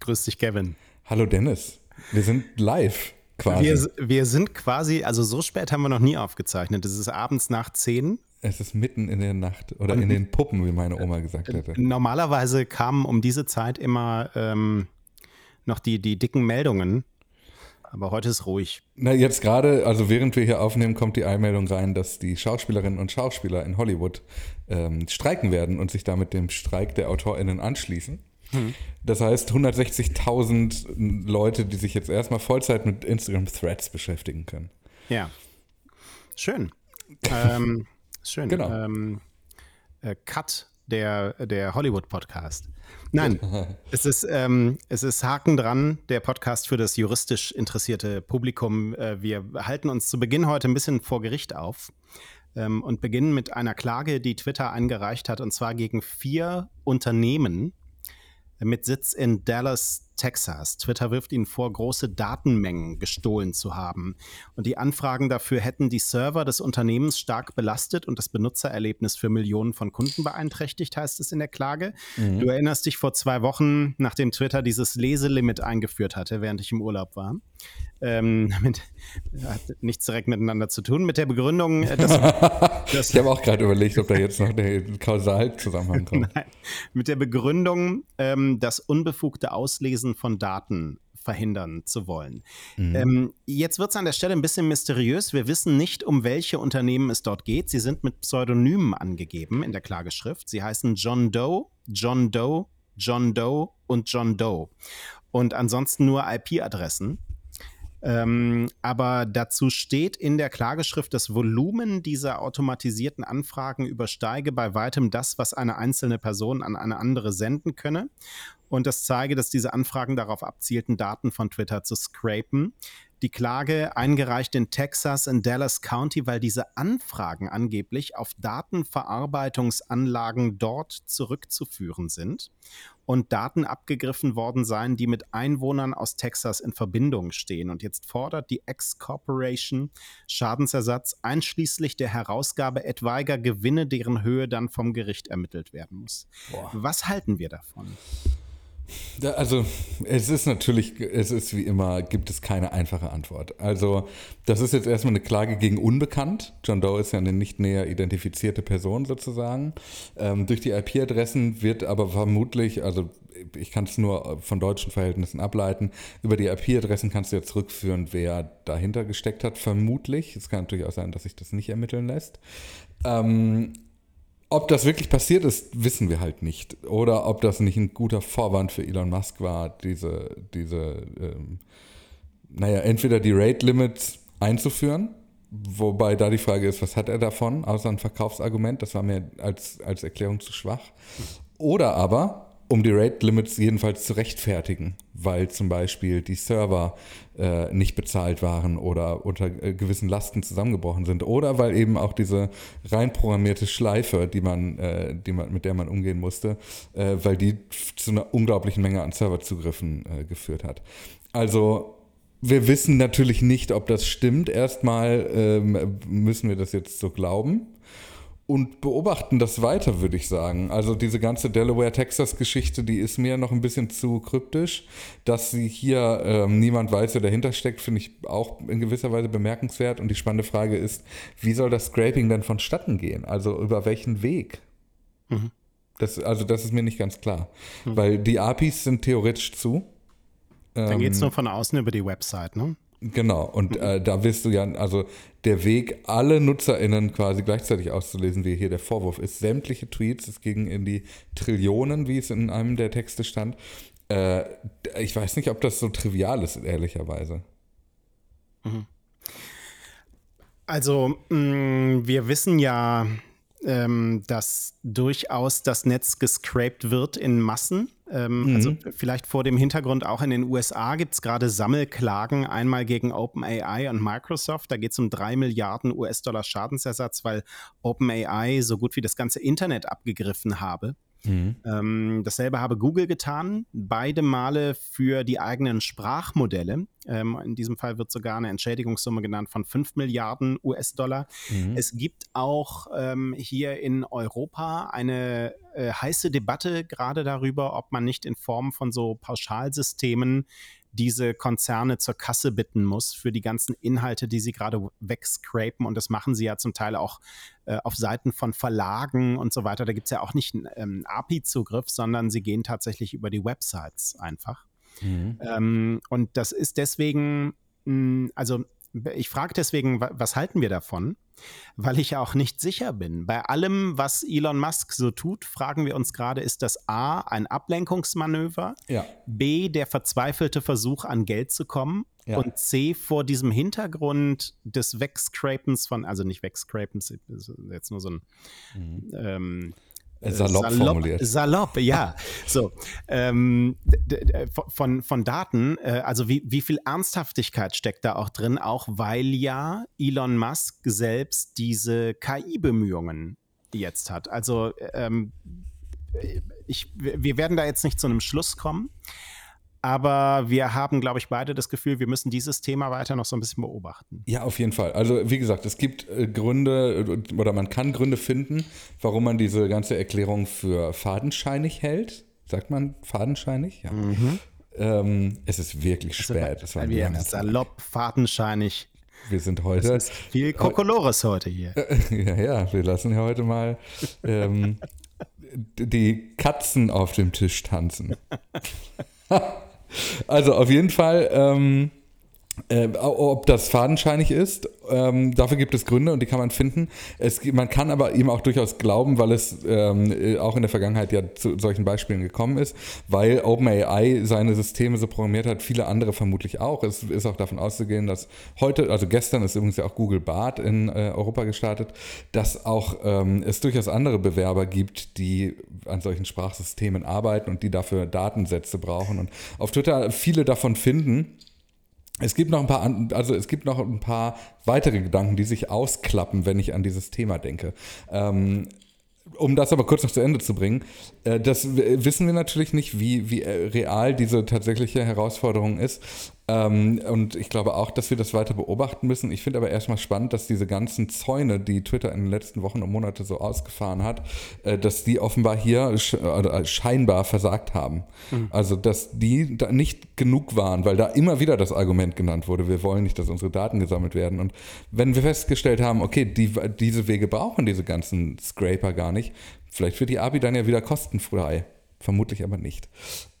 Grüß dich, Kevin. Hallo Dennis. Wir sind live quasi. Wir, wir sind quasi, also so spät haben wir noch nie aufgezeichnet. Es ist abends nach 10. Es ist mitten in der Nacht oder Und in den Puppen, wie meine Oma gesagt hätte. Normalerweise kamen um diese Zeit immer ähm, noch die, die dicken Meldungen. Aber heute ist ruhig. Na, jetzt gerade, also während wir hier aufnehmen, kommt die Einmeldung rein, dass die Schauspielerinnen und Schauspieler in Hollywood ähm, streiken werden und sich damit dem Streik der AutorInnen anschließen. Das heißt 160.000 Leute, die sich jetzt erstmal Vollzeit mit Instagram Threads beschäftigen können. Ja. Schön. ähm, schön. Genau. Ähm, äh, Cut, der, der Hollywood-Podcast. Nein, es ist, ähm, es ist Haken dran, der Podcast für das juristisch interessierte Publikum. Äh, wir halten uns zu Beginn heute ein bisschen vor Gericht auf ähm, und beginnen mit einer Klage, die Twitter eingereicht hat, und zwar gegen vier Unternehmen, mit Sitz in Dallas, Texas. Twitter wirft ihnen vor, große Datenmengen gestohlen zu haben. Und die Anfragen dafür hätten die Server des Unternehmens stark belastet und das Benutzererlebnis für Millionen von Kunden beeinträchtigt, heißt es in der Klage. Mhm. Du erinnerst dich vor zwei Wochen, nachdem Twitter dieses Leselimit eingeführt hatte, während ich im Urlaub war, ähm, mit, hat nichts direkt miteinander zu tun, mit der Begründung, äh, dass, dass ich habe auch gerade überlegt, ob da jetzt noch der Kausalzusammenhang kommt. Nein, mit der Begründung, ähm, das unbefugte Auslesen von Daten verhindern zu wollen. Mhm. Ähm, jetzt wird es an der Stelle ein bisschen mysteriös. Wir wissen nicht, um welche Unternehmen es dort geht. Sie sind mit Pseudonymen angegeben in der Klageschrift. Sie heißen John Doe, John Doe, John Doe und John Doe. Und ansonsten nur IP-Adressen. Ähm, aber dazu steht in der Klageschrift, das Volumen dieser automatisierten Anfragen übersteige bei weitem das, was eine einzelne Person an eine andere senden könne. Und das zeige, dass diese Anfragen darauf abzielten, Daten von Twitter zu scrapen die Klage eingereicht in Texas in Dallas County, weil diese Anfragen angeblich auf Datenverarbeitungsanlagen dort zurückzuführen sind und Daten abgegriffen worden seien, die mit Einwohnern aus Texas in Verbindung stehen. Und jetzt fordert die X-Corporation Schadensersatz einschließlich der Herausgabe etwaiger Gewinne, deren Höhe dann vom Gericht ermittelt werden muss. Boah. Was halten wir davon? Ja, also es ist natürlich, es ist wie immer, gibt es keine einfache Antwort. Also das ist jetzt erstmal eine Klage gegen Unbekannt. John Doe ist ja eine nicht näher identifizierte Person sozusagen. Ähm, durch die IP-Adressen wird aber vermutlich, also ich kann es nur von deutschen Verhältnissen ableiten, über die IP-Adressen kannst du jetzt zurückführen, wer dahinter gesteckt hat, vermutlich. Es kann natürlich auch sein, dass sich das nicht ermitteln lässt. Ähm, ob das wirklich passiert ist, wissen wir halt nicht. Oder ob das nicht ein guter Vorwand für Elon Musk war, diese, diese ähm, naja, entweder die Rate Limits einzuführen, wobei da die Frage ist, was hat er davon, außer ein Verkaufsargument, das war mir als, als Erklärung zu schwach. Oder aber, um die Rate Limits jedenfalls zu rechtfertigen, weil zum Beispiel die Server äh, nicht bezahlt waren oder unter äh, gewissen Lasten zusammengebrochen sind oder weil eben auch diese rein programmierte Schleife, die man, äh, die man, mit der man umgehen musste, äh, weil die zu einer unglaublichen Menge an Serverzugriffen äh, geführt hat. Also wir wissen natürlich nicht, ob das stimmt. Erstmal ähm, müssen wir das jetzt so glauben und beobachten das weiter, würde ich sagen. Also diese ganze Delaware-Texas-Geschichte, die ist mir noch ein bisschen zu kryptisch. Dass sie hier ähm, niemand weiß, wer dahinter steckt, finde ich auch in gewisser Weise bemerkenswert. Und die spannende Frage ist, wie soll das Scraping denn vonstatten gehen? Also über welchen Weg? Mhm. Das, also das ist mir nicht ganz klar. Mhm. Weil die APIs sind theoretisch zu. Dann geht es ähm, nur von außen über die Website, ne? Genau, und mhm. äh, da wirst du ja, also der Weg, alle NutzerInnen quasi gleichzeitig auszulesen, wie hier der Vorwurf ist, sämtliche Tweets, es ging in die Trillionen, wie es in einem der Texte stand. Äh, ich weiß nicht, ob das so trivial ist, ehrlicherweise. Mhm. Also, mh, mm, wir wissen ja, ähm, dass durchaus das Netz gescraped wird in Massen. Ähm, mhm. Also vielleicht vor dem Hintergrund auch in den USA gibt es gerade Sammelklagen, einmal gegen OpenAI und Microsoft. Da geht es um drei Milliarden US-Dollar Schadensersatz, weil OpenAI so gut wie das ganze Internet abgegriffen habe. Mhm. Ähm, dasselbe habe Google getan, beide Male für die eigenen Sprachmodelle. Ähm, in diesem Fall wird sogar eine Entschädigungssumme genannt von 5 Milliarden US-Dollar. Mhm. Es gibt auch ähm, hier in Europa eine äh, heiße Debatte gerade darüber, ob man nicht in Form von so Pauschalsystemen diese Konzerne zur Kasse bitten muss für die ganzen Inhalte, die sie gerade wegscrapen. Und das machen sie ja zum Teil auch äh, auf Seiten von Verlagen und so weiter. Da gibt es ja auch nicht einen ähm, API-Zugriff, sondern sie gehen tatsächlich über die Websites einfach. Mhm. Ähm, und das ist deswegen, mh, hm, also ich frage deswegen, was halten wir davon? weil ich auch nicht sicher bin. Bei allem, was Elon Musk so tut, fragen wir uns gerade, ist das A ein Ablenkungsmanöver, ja. B der verzweifelte Versuch an Geld zu kommen ja. und C vor diesem Hintergrund des Wegscrapens von, also nicht Wegscrapens, jetzt nur so ein mhm. ähm, äh, salopp, salopp, formuliert. Salopp, ja. So, ähm, von, von Daten, äh, also wie, wie viel Ernsthaftigkeit steckt da auch drin, auch weil ja Elon Musk selbst diese KI-Bemühungen jetzt hat. Also ähm, ich, wir werden da jetzt nicht zu einem Schluss kommen. Aber wir haben, glaube ich, beide das Gefühl, wir müssen dieses Thema weiter noch so ein bisschen beobachten. Ja, auf jeden Fall. Also, wie gesagt, es gibt äh, Gründe oder man kann Gründe finden, warum man diese ganze Erklärung für fadenscheinig hält. Sagt man fadenscheinig? Ja. Mhm. Ähm, es ist wirklich also, spät. Das war wir haben salopp, fadenscheinig. Wir sind heute. Es ist viel Kokolores heute hier. ja, ja, wir lassen ja heute mal ähm, die Katzen auf dem Tisch tanzen. Also auf jeden Fall, ähm, äh, ob das fadenscheinig ist, ähm, dafür gibt es Gründe und die kann man finden. Es, man kann aber ihm auch durchaus glauben, weil es ähm, äh, auch in der Vergangenheit ja zu solchen Beispielen gekommen ist, weil OpenAI seine Systeme so programmiert hat, viele andere vermutlich auch. Es ist auch davon auszugehen, dass heute, also gestern ist übrigens ja auch Google Bart in äh, Europa gestartet, dass auch ähm, es durchaus andere Bewerber gibt, die an solchen Sprachsystemen arbeiten und die dafür Datensätze brauchen und auf Twitter viele davon finden. Es gibt noch ein paar, also es gibt noch ein paar weitere Gedanken, die sich ausklappen, wenn ich an dieses Thema denke. Ähm, um das aber kurz noch zu Ende zu bringen, äh, das wissen wir natürlich nicht, wie, wie äh, real diese tatsächliche Herausforderung ist. Ähm, und ich glaube auch, dass wir das weiter beobachten müssen. Ich finde aber erstmal spannend, dass diese ganzen Zäune, die Twitter in den letzten Wochen und Monaten so ausgefahren hat, äh, dass die offenbar hier scheinbar versagt haben. Mhm. Also, dass die da nicht genug waren, weil da immer wieder das Argument genannt wurde, wir wollen nicht, dass unsere Daten gesammelt werden. Und wenn wir festgestellt haben, okay, die, diese Wege brauchen diese ganzen Scraper gar nicht, vielleicht wird die API dann ja wieder kostenfrei. Vermutlich aber nicht.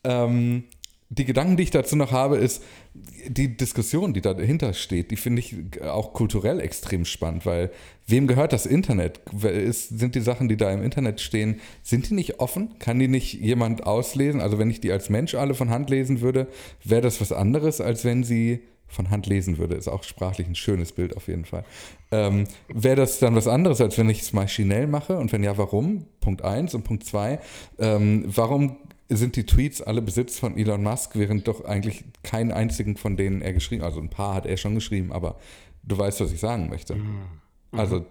Ähm, die Gedanken, die ich dazu noch habe, ist, die Diskussion, die dahinter steht, die finde ich auch kulturell extrem spannend, weil wem gehört das Internet? Ist, sind die Sachen, die da im Internet stehen, sind die nicht offen? Kann die nicht jemand auslesen? Also wenn ich die als Mensch alle von Hand lesen würde, wäre das was anderes, als wenn sie von Hand lesen würde. Ist auch sprachlich ein schönes Bild auf jeden Fall. Ähm, wäre das dann was anderes, als wenn ich es maschinell mache? Und wenn ja, warum? Punkt 1 und Punkt 2, ähm, warum sind die Tweets alle Besitz von Elon Musk, während doch eigentlich keinen einzigen von denen er geschrieben, also ein paar hat er schon geschrieben, aber du weißt, was ich sagen möchte. Mhm. Also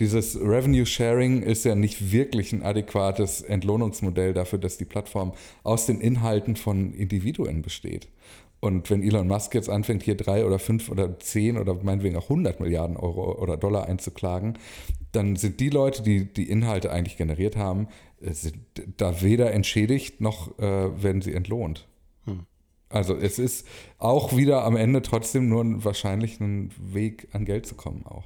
dieses Revenue Sharing ist ja nicht wirklich ein adäquates Entlohnungsmodell dafür, dass die Plattform aus den Inhalten von Individuen besteht. Und wenn Elon Musk jetzt anfängt, hier drei oder fünf oder zehn oder meinetwegen auch 100 Milliarden Euro oder Dollar einzuklagen, dann sind die Leute, die die Inhalte eigentlich generiert haben, äh, sind da weder entschädigt noch äh, werden sie entlohnt. Hm. Also es ist auch wieder am Ende trotzdem nur wahrscheinlich ein Weg an Geld zu kommen auch.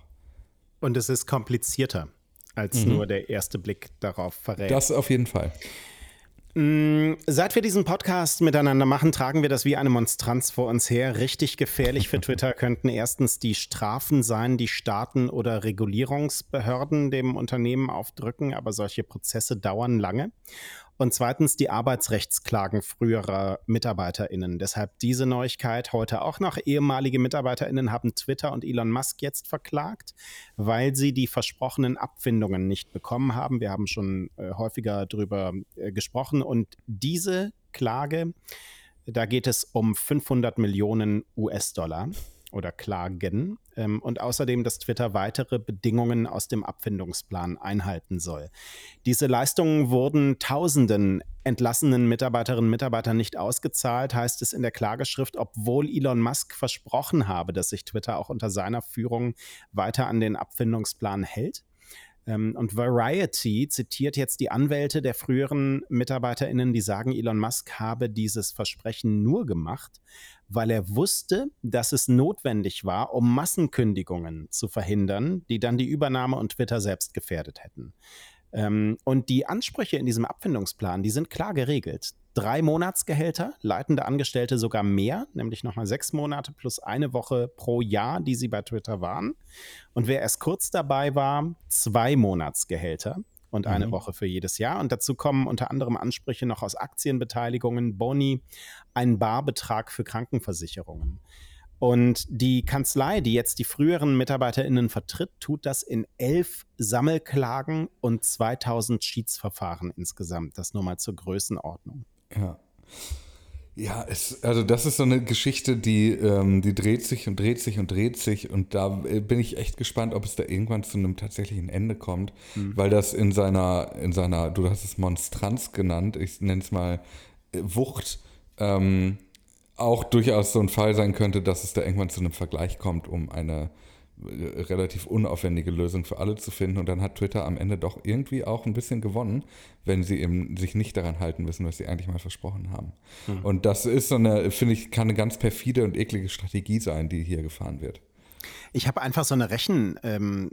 Und es ist komplizierter, als mhm. nur der erste Blick darauf verrät. Das auf jeden Fall. Mm, seit wir diesen Podcast miteinander machen, tragen wir das wie eine Monstranz vor uns her. Richtig gefährlich für Twitter könnten erstens die Strafen sein, die Staaten oder Regulierungsbehörden dem Unternehmen aufdrücken, aber solche Prozesse dauern lange. Und zweitens die Arbeitsrechtsklagen früherer MitarbeiterInnen. Deshalb diese Neuigkeit heute auch noch. Ehemalige MitarbeiterInnen haben Twitter und Elon Musk jetzt verklagt, weil sie die versprochenen Abfindungen nicht bekommen haben. Wir haben schon äh, häufiger darüber äh, gesprochen. Und diese Klage, da geht es um 500 Millionen US-Dollar. Oder Klagen ähm, und außerdem, dass Twitter weitere Bedingungen aus dem Abfindungsplan einhalten soll. Diese Leistungen wurden Tausenden entlassenen Mitarbeiterinnen und Mitarbeitern nicht ausgezahlt, heißt es in der Klageschrift, obwohl Elon Musk versprochen habe, dass sich Twitter auch unter seiner Führung weiter an den Abfindungsplan hält. Ähm, und Variety zitiert jetzt die Anwälte der früheren MitarbeiterInnen, die sagen, Elon Musk habe dieses Versprechen nur gemacht, weil er wusste, dass es notwendig war, um Massenkündigungen zu verhindern, die dann die Übernahme und Twitter selbst gefährdet hätten. Ähm, und die Ansprüche in diesem Abfindungsplan, die sind klar geregelt. Drei Monatsgehälter, leitende Angestellte sogar mehr, nämlich nochmal sechs Monate plus eine Woche pro Jahr, die sie bei Twitter waren. Und wer erst kurz dabei war, zwei Monatsgehälter und eine mhm. Woche für jedes Jahr. Und dazu kommen unter anderem Ansprüche noch aus Aktienbeteiligungen, Boni, ein Barbetrag für Krankenversicherungen. Und die Kanzlei, die jetzt die früheren MitarbeiterInnen vertritt, tut das in elf Sammelklagen und 2000 Schiedsverfahren insgesamt. Das nur mal zur Größenordnung. Ja. Ja, es, also das ist so eine Geschichte, die, ähm, die dreht sich und dreht sich und dreht sich und da äh, bin ich echt gespannt, ob es da irgendwann zu einem tatsächlichen Ende kommt, mhm. weil das in seiner, in seiner, du hast es Monstranz genannt, ich nenne es mal äh, Wucht, ähm, auch durchaus so ein Fall sein könnte, dass es da irgendwann zu einem Vergleich kommt, um eine relativ unaufwendige Lösung für alle zu finden. Und dann hat Twitter am Ende doch irgendwie auch ein bisschen gewonnen, wenn sie eben sich nicht daran halten müssen, was sie eigentlich mal versprochen haben. Mhm. Und das ist so eine, finde ich, kann eine ganz perfide und eklige Strategie sein, die hier gefahren wird. Ich habe einfach so eine Rechen, ähm,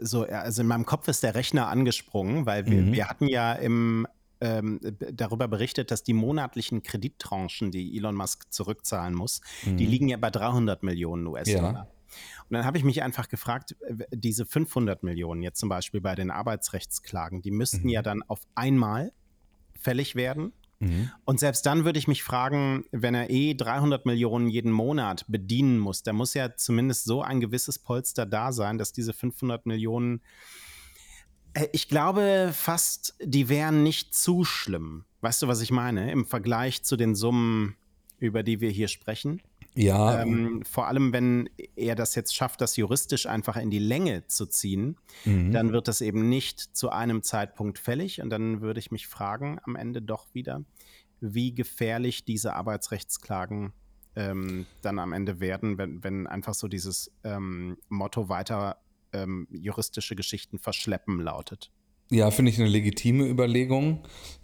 so, also in meinem Kopf ist der Rechner angesprungen, weil wir, mhm. wir hatten ja im ähm, darüber berichtet, dass die monatlichen Kredittranchen, die Elon Musk zurückzahlen muss, mhm. die liegen ja bei 300 Millionen US-Dollar. Ja. Und dann habe ich mich einfach gefragt, diese 500 Millionen jetzt zum Beispiel bei den Arbeitsrechtsklagen, die müssten mhm. ja dann auf einmal fällig werden. Mhm. Und selbst dann würde ich mich fragen, wenn er eh 300 Millionen jeden Monat bedienen muss, da muss ja zumindest so ein gewisses Polster da sein, dass diese 500 Millionen, äh, ich glaube fast, die wären nicht zu schlimm. Weißt du, was ich meine? Im Vergleich zu den Summen, über die wir hier sprechen. Ja. Ähm, vor allem, wenn er das jetzt schafft, das juristisch einfach in die Länge zu ziehen, mhm. dann wird das eben nicht zu einem Zeitpunkt fällig. Und dann würde ich mich fragen, am Ende doch wieder, wie gefährlich diese Arbeitsrechtsklagen ähm, dann am Ende werden, wenn, wenn einfach so dieses ähm, Motto weiter ähm, juristische Geschichten verschleppen lautet. Ja, finde ich eine legitime Überlegung.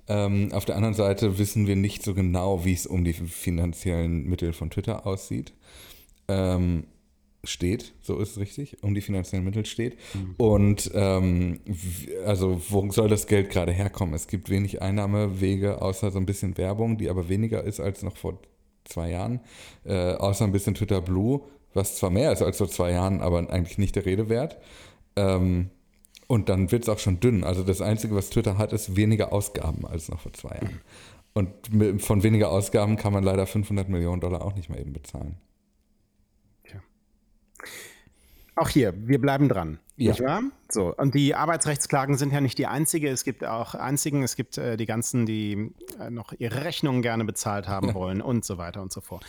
Ähm, auf der anderen Seite wissen wir nicht so genau, wie es um die finanziellen Mittel von Twitter aussieht. Ähm, steht, so ist es richtig, um die finanziellen Mittel steht. Mhm. Und ähm, also wo soll das Geld gerade herkommen? Es gibt wenig Einnahmewege, außer so ein bisschen Werbung, die aber weniger ist als noch vor zwei Jahren, äh, außer ein bisschen Twitter Blue, was zwar mehr ist als vor zwei Jahren, aber eigentlich nicht der Rede wert. Ähm, und dann wird es auch schon dünn. Also das Einzige, was Twitter hat, ist weniger Ausgaben als noch vor zwei Jahren. Und von weniger Ausgaben kann man leider 500 Millionen Dollar auch nicht mehr eben bezahlen. Tja. Auch hier, wir bleiben dran. Ja. Nicht wahr? So, und die Arbeitsrechtsklagen sind ja nicht die einzige. Es gibt auch einzigen, es gibt äh, die ganzen, die äh, noch ihre Rechnungen gerne bezahlt haben wollen und so weiter und so fort.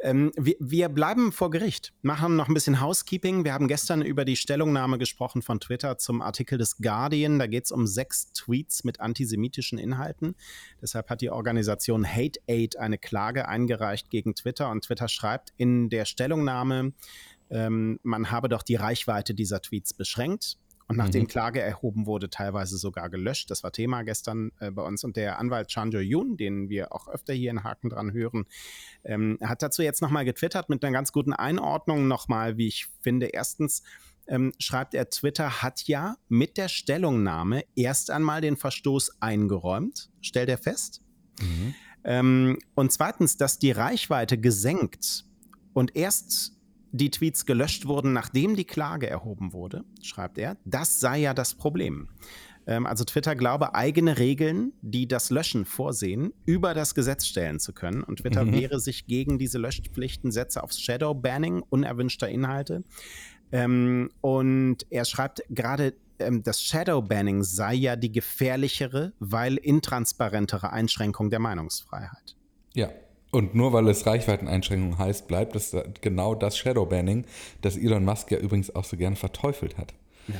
Ähm, wir, wir, bleiben vor Gericht, machen noch ein bisschen Housekeeping. Wir haben gestern über die Stellungnahme gesprochen von Twitter zum Artikel des Guardian. Da geht es um sechs Tweets mit antisemitischen Inhalten. Deshalb hat die Organisation Hate Aid eine Klage eingereicht gegen Twitter und Twitter schreibt in der Stellungnahme, ähm, man habe doch die Reichweite dieser Tweets beschränkt. Und nachdem mhm. Klage erhoben wurde, teilweise sogar gelöscht. Das war Thema gestern äh, bei uns. Und der Anwalt Chanjo Yun, den wir auch öfter hier in Haken dran hören, ähm, hat dazu jetzt nochmal getwittert mit einer ganz guten Einordnung nochmal, wie ich finde. Erstens ähm, schreibt er, Twitter hat ja mit der Stellungnahme erst einmal den Verstoß eingeräumt, stellt er fest. Mhm. Ähm, und zweitens, dass die Reichweite gesenkt und erst die Tweets gelöscht wurden, nachdem die Klage erhoben wurde, schreibt er, das sei ja das Problem. Ähm, also Twitter glaube, eigene Regeln, die das Löschen vorsehen, über das Gesetz stellen zu können. Und Twitter mhm. wehre sich gegen diese Löschpflichten, setze aufs Shadow-Banning unerwünschter Inhalte. Ähm, und er schreibt gerade, ähm, das Shadow-Banning sei ja die gefährlichere, weil intransparentere Einschränkung der Meinungsfreiheit. Ja, Und nur weil es Reichweiteneinschränkung heißt, bleibt es genau das Shadowbanning, das Elon Musk ja übrigens auch so gerne verteufelt hat. Ja.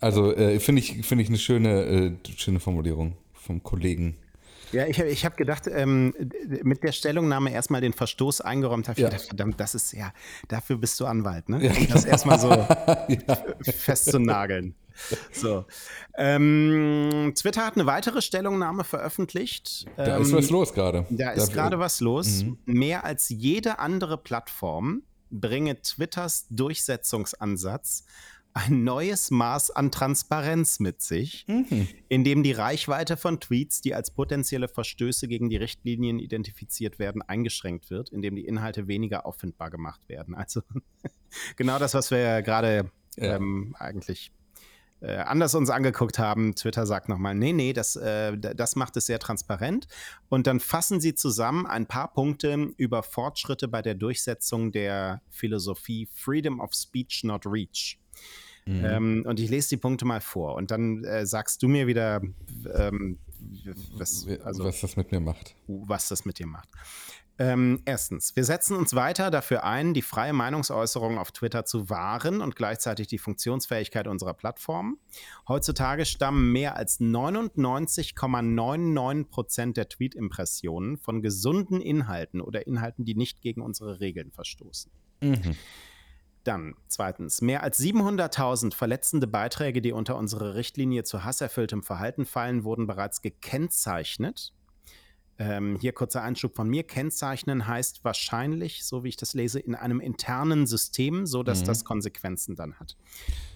Also äh, finde ich, find ich eine schöne, äh, schöne Formulierung vom Kollegen. Ja, ich, ich habe gedacht, ähm, mit der Stellungnahme erstmal den Verstoß eingeräumt habe. Ich ja. gedacht, verdammt, das ist ja, dafür bist du Anwalt, ne? Ja, das erstmal so ja. festzunageln. So. Ähm, Twitter hat eine weitere Stellungnahme veröffentlicht. Da ähm, ist was los gerade. Da ist gerade was los. Mhm. Mehr als jede andere Plattform bringe Twitters Durchsetzungsansatz ein neues Maß an Transparenz mit sich, mhm. in dem die Reichweite von Tweets, die als potenzielle Verstöße gegen die Richtlinien identifiziert werden, eingeschränkt wird, indem die Inhalte weniger auffindbar gemacht werden. Also genau das, was wir ja gerade ja. ähm, eigentlich äh, anders uns angeguckt haben. Twitter sagt nochmal, nee, nee, das, äh, das macht es sehr transparent. Und dann fassen sie zusammen ein paar Punkte über Fortschritte bei der Durchsetzung der Philosophie Freedom of Speech, not Reach. Mhm. Ähm, und ich lese die Punkte mal vor und dann äh, sagst du mir wieder, ähm, was, also, was das mit mir macht. Was das mit dir macht. Ähm, erstens, wir setzen uns weiter dafür ein, die freie Meinungsäußerung auf Twitter zu wahren und gleichzeitig die Funktionsfähigkeit unserer Plattform. Heutzutage stammen mehr als 99,99 Prozent der Tweet-Impressionen von gesunden Inhalten oder Inhalten, die nicht gegen unsere Regeln verstoßen. Mhm. Dann zweitens, mehr als 700.000 verletzende Beiträge, die unter unsere Richtlinie zu hasserfülltem Verhalten fallen, wurden bereits gekennzeichnet ähm, hier kurzer Einschub von mir. Kennzeichnen heißt wahrscheinlich, so wie ich das lese, in einem internen System, so dass mhm. das Konsequenzen dann hat.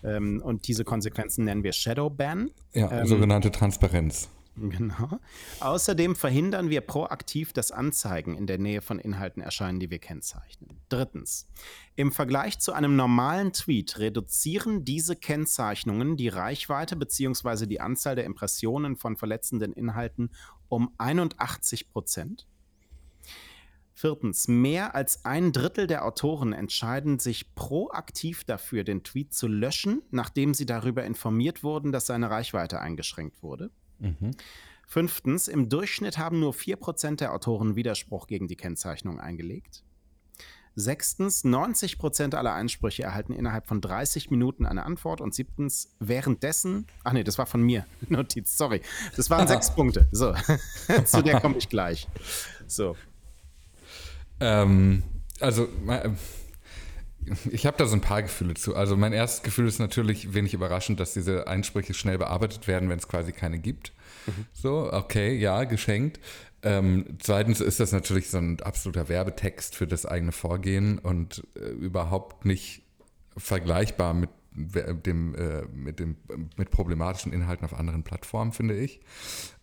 Ähm, und diese Konsequenzen nennen wir Shadow Ban. Ja, ähm, sogenannte Transparenz. Genau. Außerdem verhindern wir proaktiv, dass Anzeigen in der Nähe von Inhalten erscheinen, die wir kennzeichnen. Drittens. Im Vergleich zu einem normalen Tweet reduzieren diese Kennzeichnungen die Reichweite bzw. die Anzahl der Impressionen von verletzenden Inhalten um 81 Prozent. Viertens, mehr als ein Drittel der Autoren entscheiden sich proaktiv dafür, den Tweet zu löschen, nachdem sie darüber informiert wurden, dass seine Reichweite eingeschränkt wurde. Mhm. Fünftens, im Durchschnitt haben nur 4% der Autoren Widerspruch gegen die Kennzeichnung eingelegt. Sechstens, 90% aller Einsprüche erhalten innerhalb von 30 Minuten eine Antwort. Und siebtens, währenddessen, ach nee, das war von mir, Notiz, sorry. Das waren sechs Punkte. So, zu der komme ich gleich. So. Ähm, also, ich habe da so ein paar Gefühle zu. Also, mein erstes Gefühl ist natürlich wenig überraschend, dass diese Einsprüche schnell bearbeitet werden, wenn es quasi keine gibt. Mhm. So, okay, ja, geschenkt. Ähm, zweitens ist das natürlich so ein absoluter Werbetext für das eigene Vorgehen und äh, überhaupt nicht vergleichbar mit dem, äh, mit dem mit problematischen Inhalten auf anderen Plattformen, finde ich.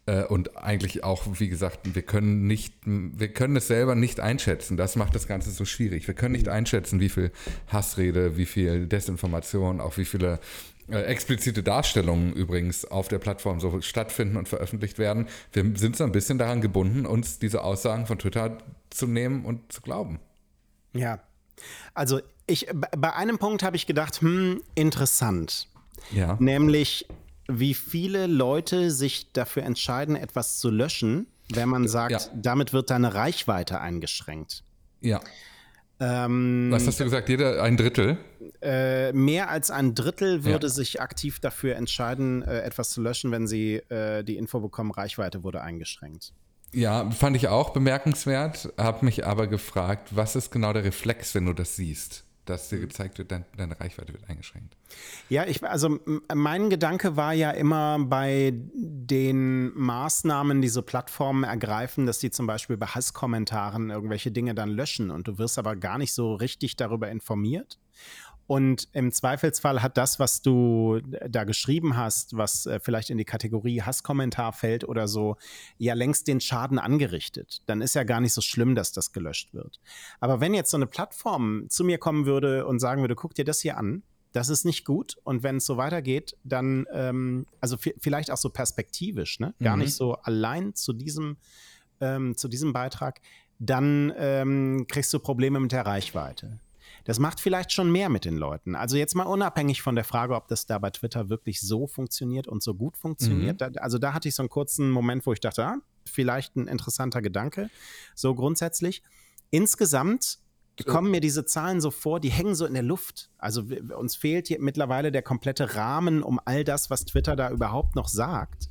Äh, und eigentlich auch, wie gesagt, wir können nicht, wir können es selber nicht einschätzen. Das macht das Ganze so schwierig. Wir können nicht einschätzen, wie viel Hassrede, wie viel Desinformation, auch wie viele äh, explizite Darstellungen übrigens auf der Plattform so stattfinden und veröffentlicht werden. Wir sind so ein bisschen daran gebunden, uns diese Aussagen von Twitter zu nehmen und zu glauben. Ja, also ich, bei einem Punkt habe ich gedacht, hm, interessant. Ja. Nämlich, wie viele Leute sich dafür entscheiden, etwas zu löschen, wenn man sagt, ja. damit wird deine Reichweite eingeschränkt. Ja. Ähm, Was hast du gesagt? Jeder ein Drittel? Äh, mehr als ein Drittel würde ja. sich aktiv dafür entscheiden, äh, etwas zu löschen, wenn sie äh, die Info bekommen, Reichweite wurde eingeschränkt. Ja, fand ich auch bemerkenswert, habe mich aber gefragt, was ist genau der Reflex, wenn du das siehst? Dass dir gezeigt wird, dein, deine Reichweite wird eingeschränkt. Ja, ich, also mein Gedanke war ja immer bei den Maßnahmen, die so Plattformen ergreifen, dass die zum Beispiel bei Hasskommentaren irgendwelche Dinge dann löschen und du wirst aber gar nicht so richtig darüber informiert. Und im Zweifelsfall hat das, was du da geschrieben hast, was äh, vielleicht in die Kategorie Hasskommentar fällt oder so, ja längst den Schaden angerichtet. Dann ist ja gar nicht so schlimm, dass das gelöscht wird. Aber wenn jetzt so eine Plattform zu mir kommen würde und sagen würde, guck dir das hier an, das ist nicht gut. Und wenn es so weitergeht, dann, ähm, also vielleicht auch so perspektivisch, ne? gar mhm. nicht so allein zu diesem, ähm, zu diesem Beitrag, dann ähm, kriegst du Probleme mit der Reichweite. Das macht vielleicht schon mehr mit den Leuten. Also jetzt mal unabhängig von der Frage, ob das da bei Twitter wirklich so funktioniert und so gut funktioniert. Mhm. Da, also da hatte ich so einen kurzen Moment, wo ich dachte, ah, vielleicht ein interessanter Gedanke, so grundsätzlich. Insgesamt kommen mir diese Zahlen so vor, die hängen so in der Luft. Also uns fehlt hier mittlerweile der komplette Rahmen, um all das, was Twitter da überhaupt noch sagt,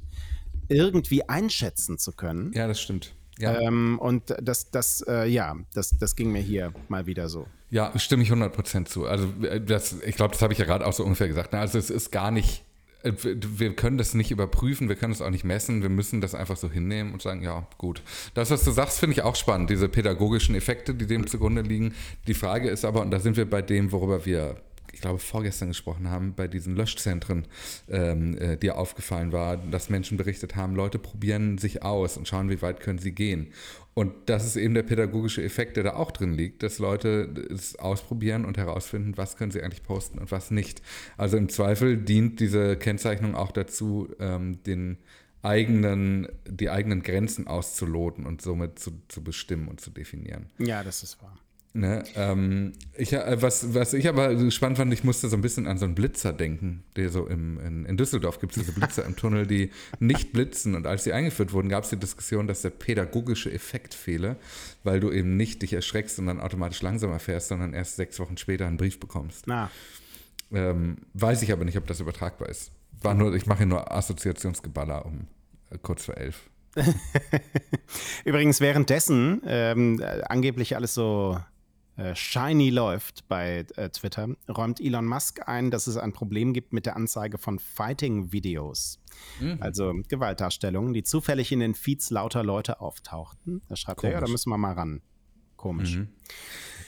irgendwie einschätzen zu können. Ja, das stimmt. Ja. Ähm, und das, das, äh, ja, das, das ging mir hier mal wieder so. Ja, stimme ich 100% zu. Also äh, das, ich glaube, das habe ich ja gerade auch so ungefähr gesagt. Ne? Also es ist gar nicht, äh, wir können das nicht überprüfen, wir können es auch nicht messen, wir müssen das einfach so hinnehmen und sagen, ja, gut. Das, was du sagst, finde ich auch spannend, diese pädagogischen Effekte, die dem zugrunde liegen. Die Frage ist aber, und da sind wir bei dem, worüber wir ich glaube, vorgestern gesprochen haben, bei diesen Löschzentren, ähm, äh, die aufgefallen war, dass Menschen berichtet haben, Leute probieren sich aus und schauen, wie weit können sie gehen. Und das ist eben der pädagogische Effekt, der da auch drin liegt, dass Leute es ausprobieren und herausfinden, was können sie eigentlich posten und was nicht. Also im Zweifel dient diese Kennzeichnung auch dazu, ähm, den eigenen, die eigenen Grenzen auszuloten und somit zu, zu bestimmen und zu definieren. Ja, das ist wahr. Ne, ähm, ich, äh, was, was ich aber spannend fand, ich musste so ein bisschen an so einen Blitzer denken, der so im, in, in Düsseldorf gibt es diese Blitzer im Tunnel, die nicht blitzen. Und als sie eingeführt wurden, gab es die Diskussion, dass der pädagogische Effekt fehle, weil du eben nicht dich erschreckst und dann automatisch langsamer fährst, sondern erst sechs Wochen später einen Brief bekommst. Na. Ähm, weiß ich aber nicht, ob das übertragbar ist. War nur, ich mache nur Assoziationsgeballer um äh, kurz vor elf. Übrigens währenddessen ähm, angeblich alles so äh, shiny läuft bei äh, Twitter, räumt Elon Musk ein, dass es ein Problem gibt mit der Anzeige von Fighting-Videos. Mhm. Also Gewaltdarstellungen, die zufällig in den Feeds lauter Leute auftauchten. Da schreibt Komisch. er, ja, da müssen wir mal ran. Komisch. Mhm.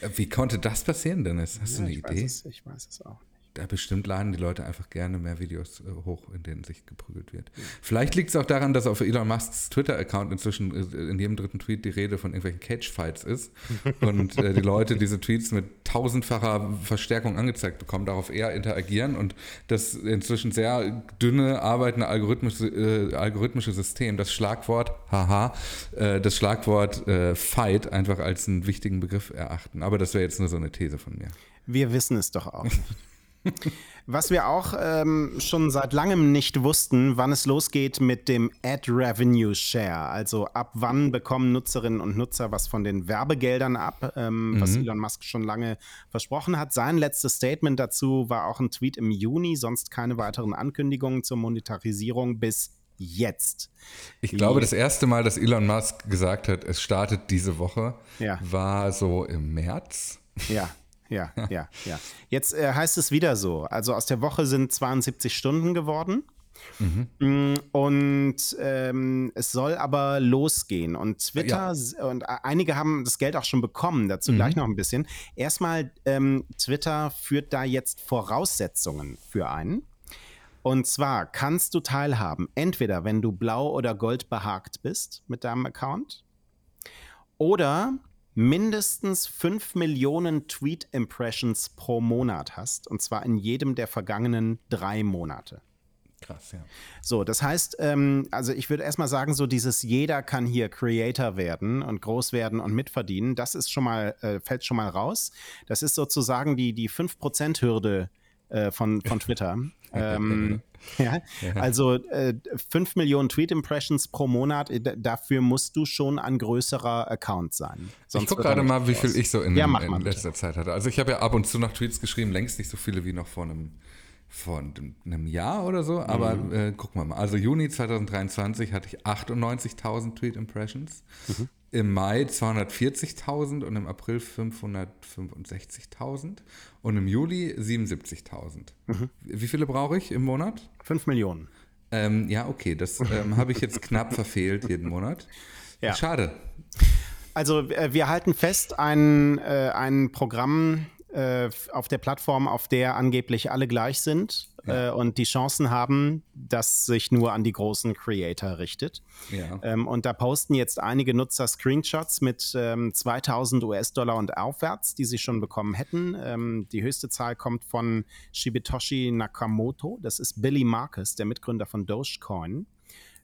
Äh, wie konnte das passieren, Dennis? Hast ja, du eine ich Idee? Weiß es, ich weiß es auch da bestimmt laden die Leute einfach gerne mehr Videos äh, hoch, in denen sich geprügelt wird. Vielleicht liegt es auch daran, dass auf Elon Musks Twitter-Account inzwischen äh, in jedem dritten Tweet die Rede von irgendwelchen Cage-Fights ist und äh, die Leute diese Tweets mit tausendfacher Verstärkung angezeigt bekommen, darauf eher interagieren und das inzwischen sehr dünne arbeitende algorithmische, äh, algorithmische System, das Schlagwort, haha, das Schlagwort Fight einfach als einen wichtigen Begriff erachten. Aber das wäre jetzt nur so eine These von mir. Wir wissen es doch auch nicht. Was wir auch ähm, schon seit langem nicht wussten, wann es losgeht mit dem Ad Revenue Share. Also ab wann bekommen Nutzerinnen und Nutzer was von den Werbegeldern ab, ähm, mhm. was Elon Musk schon lange versprochen hat. Sein letztes Statement dazu war auch ein Tweet im Juni, sonst keine weiteren Ankündigungen zur Monetarisierung bis jetzt. Ich glaube, das erste Mal, dass Elon Musk gesagt hat, es startet diese Woche, ja. war so im März. Ja, ja, ja, ja. Jetzt äh, heißt es wieder so. Also aus der Woche sind 72 Stunden geworden. Mhm. Mm, und ähm, es soll aber losgehen. Und Twitter ja. und einige haben das Geld auch schon bekommen, dazu mhm. gleich noch ein bisschen. Erstmal, ähm, Twitter führt da jetzt Voraussetzungen für ein. Und zwar kannst du teilhaben, entweder wenn du blau oder gold behagt bist mit deinem Account, oder mindestens 5 Millionen Tweet-Impressions pro Monat hast, und zwar in jedem der vergangenen drei Monate. Krass, ja. So, das heißt, ähm, also ich würde erstmal sagen, so dieses jeder kann hier Creator werden und groß werden und mitverdienen, das ist schon mal, äh, fällt schon mal raus. Das ist sozusagen die, die 5%-Hürde äh, von, von Twitter. ähm, ja, also äh, 5 Millionen Tweet-Impressions pro Monat, äh, dafür musst du schon ein größerer Account sein. Sonst ich gucke gerade mal, wie viel ich so in, ja, in letzter Zeit hatte. Also ich habe ja ab und zu noch Tweets geschrieben, längst nicht so viele wie noch vor einem vor einem Jahr oder so, aber mhm. äh, gucken wir mal. Also Juni 2023 hatte ich 98.000 Tweet-Impressions. Mhm im Mai 240.000 und im April 565.000 und im Juli 77.000. Mhm. Wie viele brauche ich im Monat? 5 Millionen. Ähm, ja, okay, das ähm, habe ich jetzt knapp verfehlt jeden Monat. Ja. Schade. Also äh, wir halten fest, ein, äh, ein Programm äh, auf der Plattform, auf der angeblich alle gleich sind ja. äh, und die Chancen haben, dass sich nur an die großen Creator richtet. Ja. Ähm, und da posten jetzt einige Nutzer Screenshots mit ähm, 2000 US-Dollar und aufwärts, die sie schon bekommen hätten. Ähm, die höchste Zahl kommt von Shibetoshi Nakamoto. Das ist Billy Marcus, der Mitgründer von Dogecoin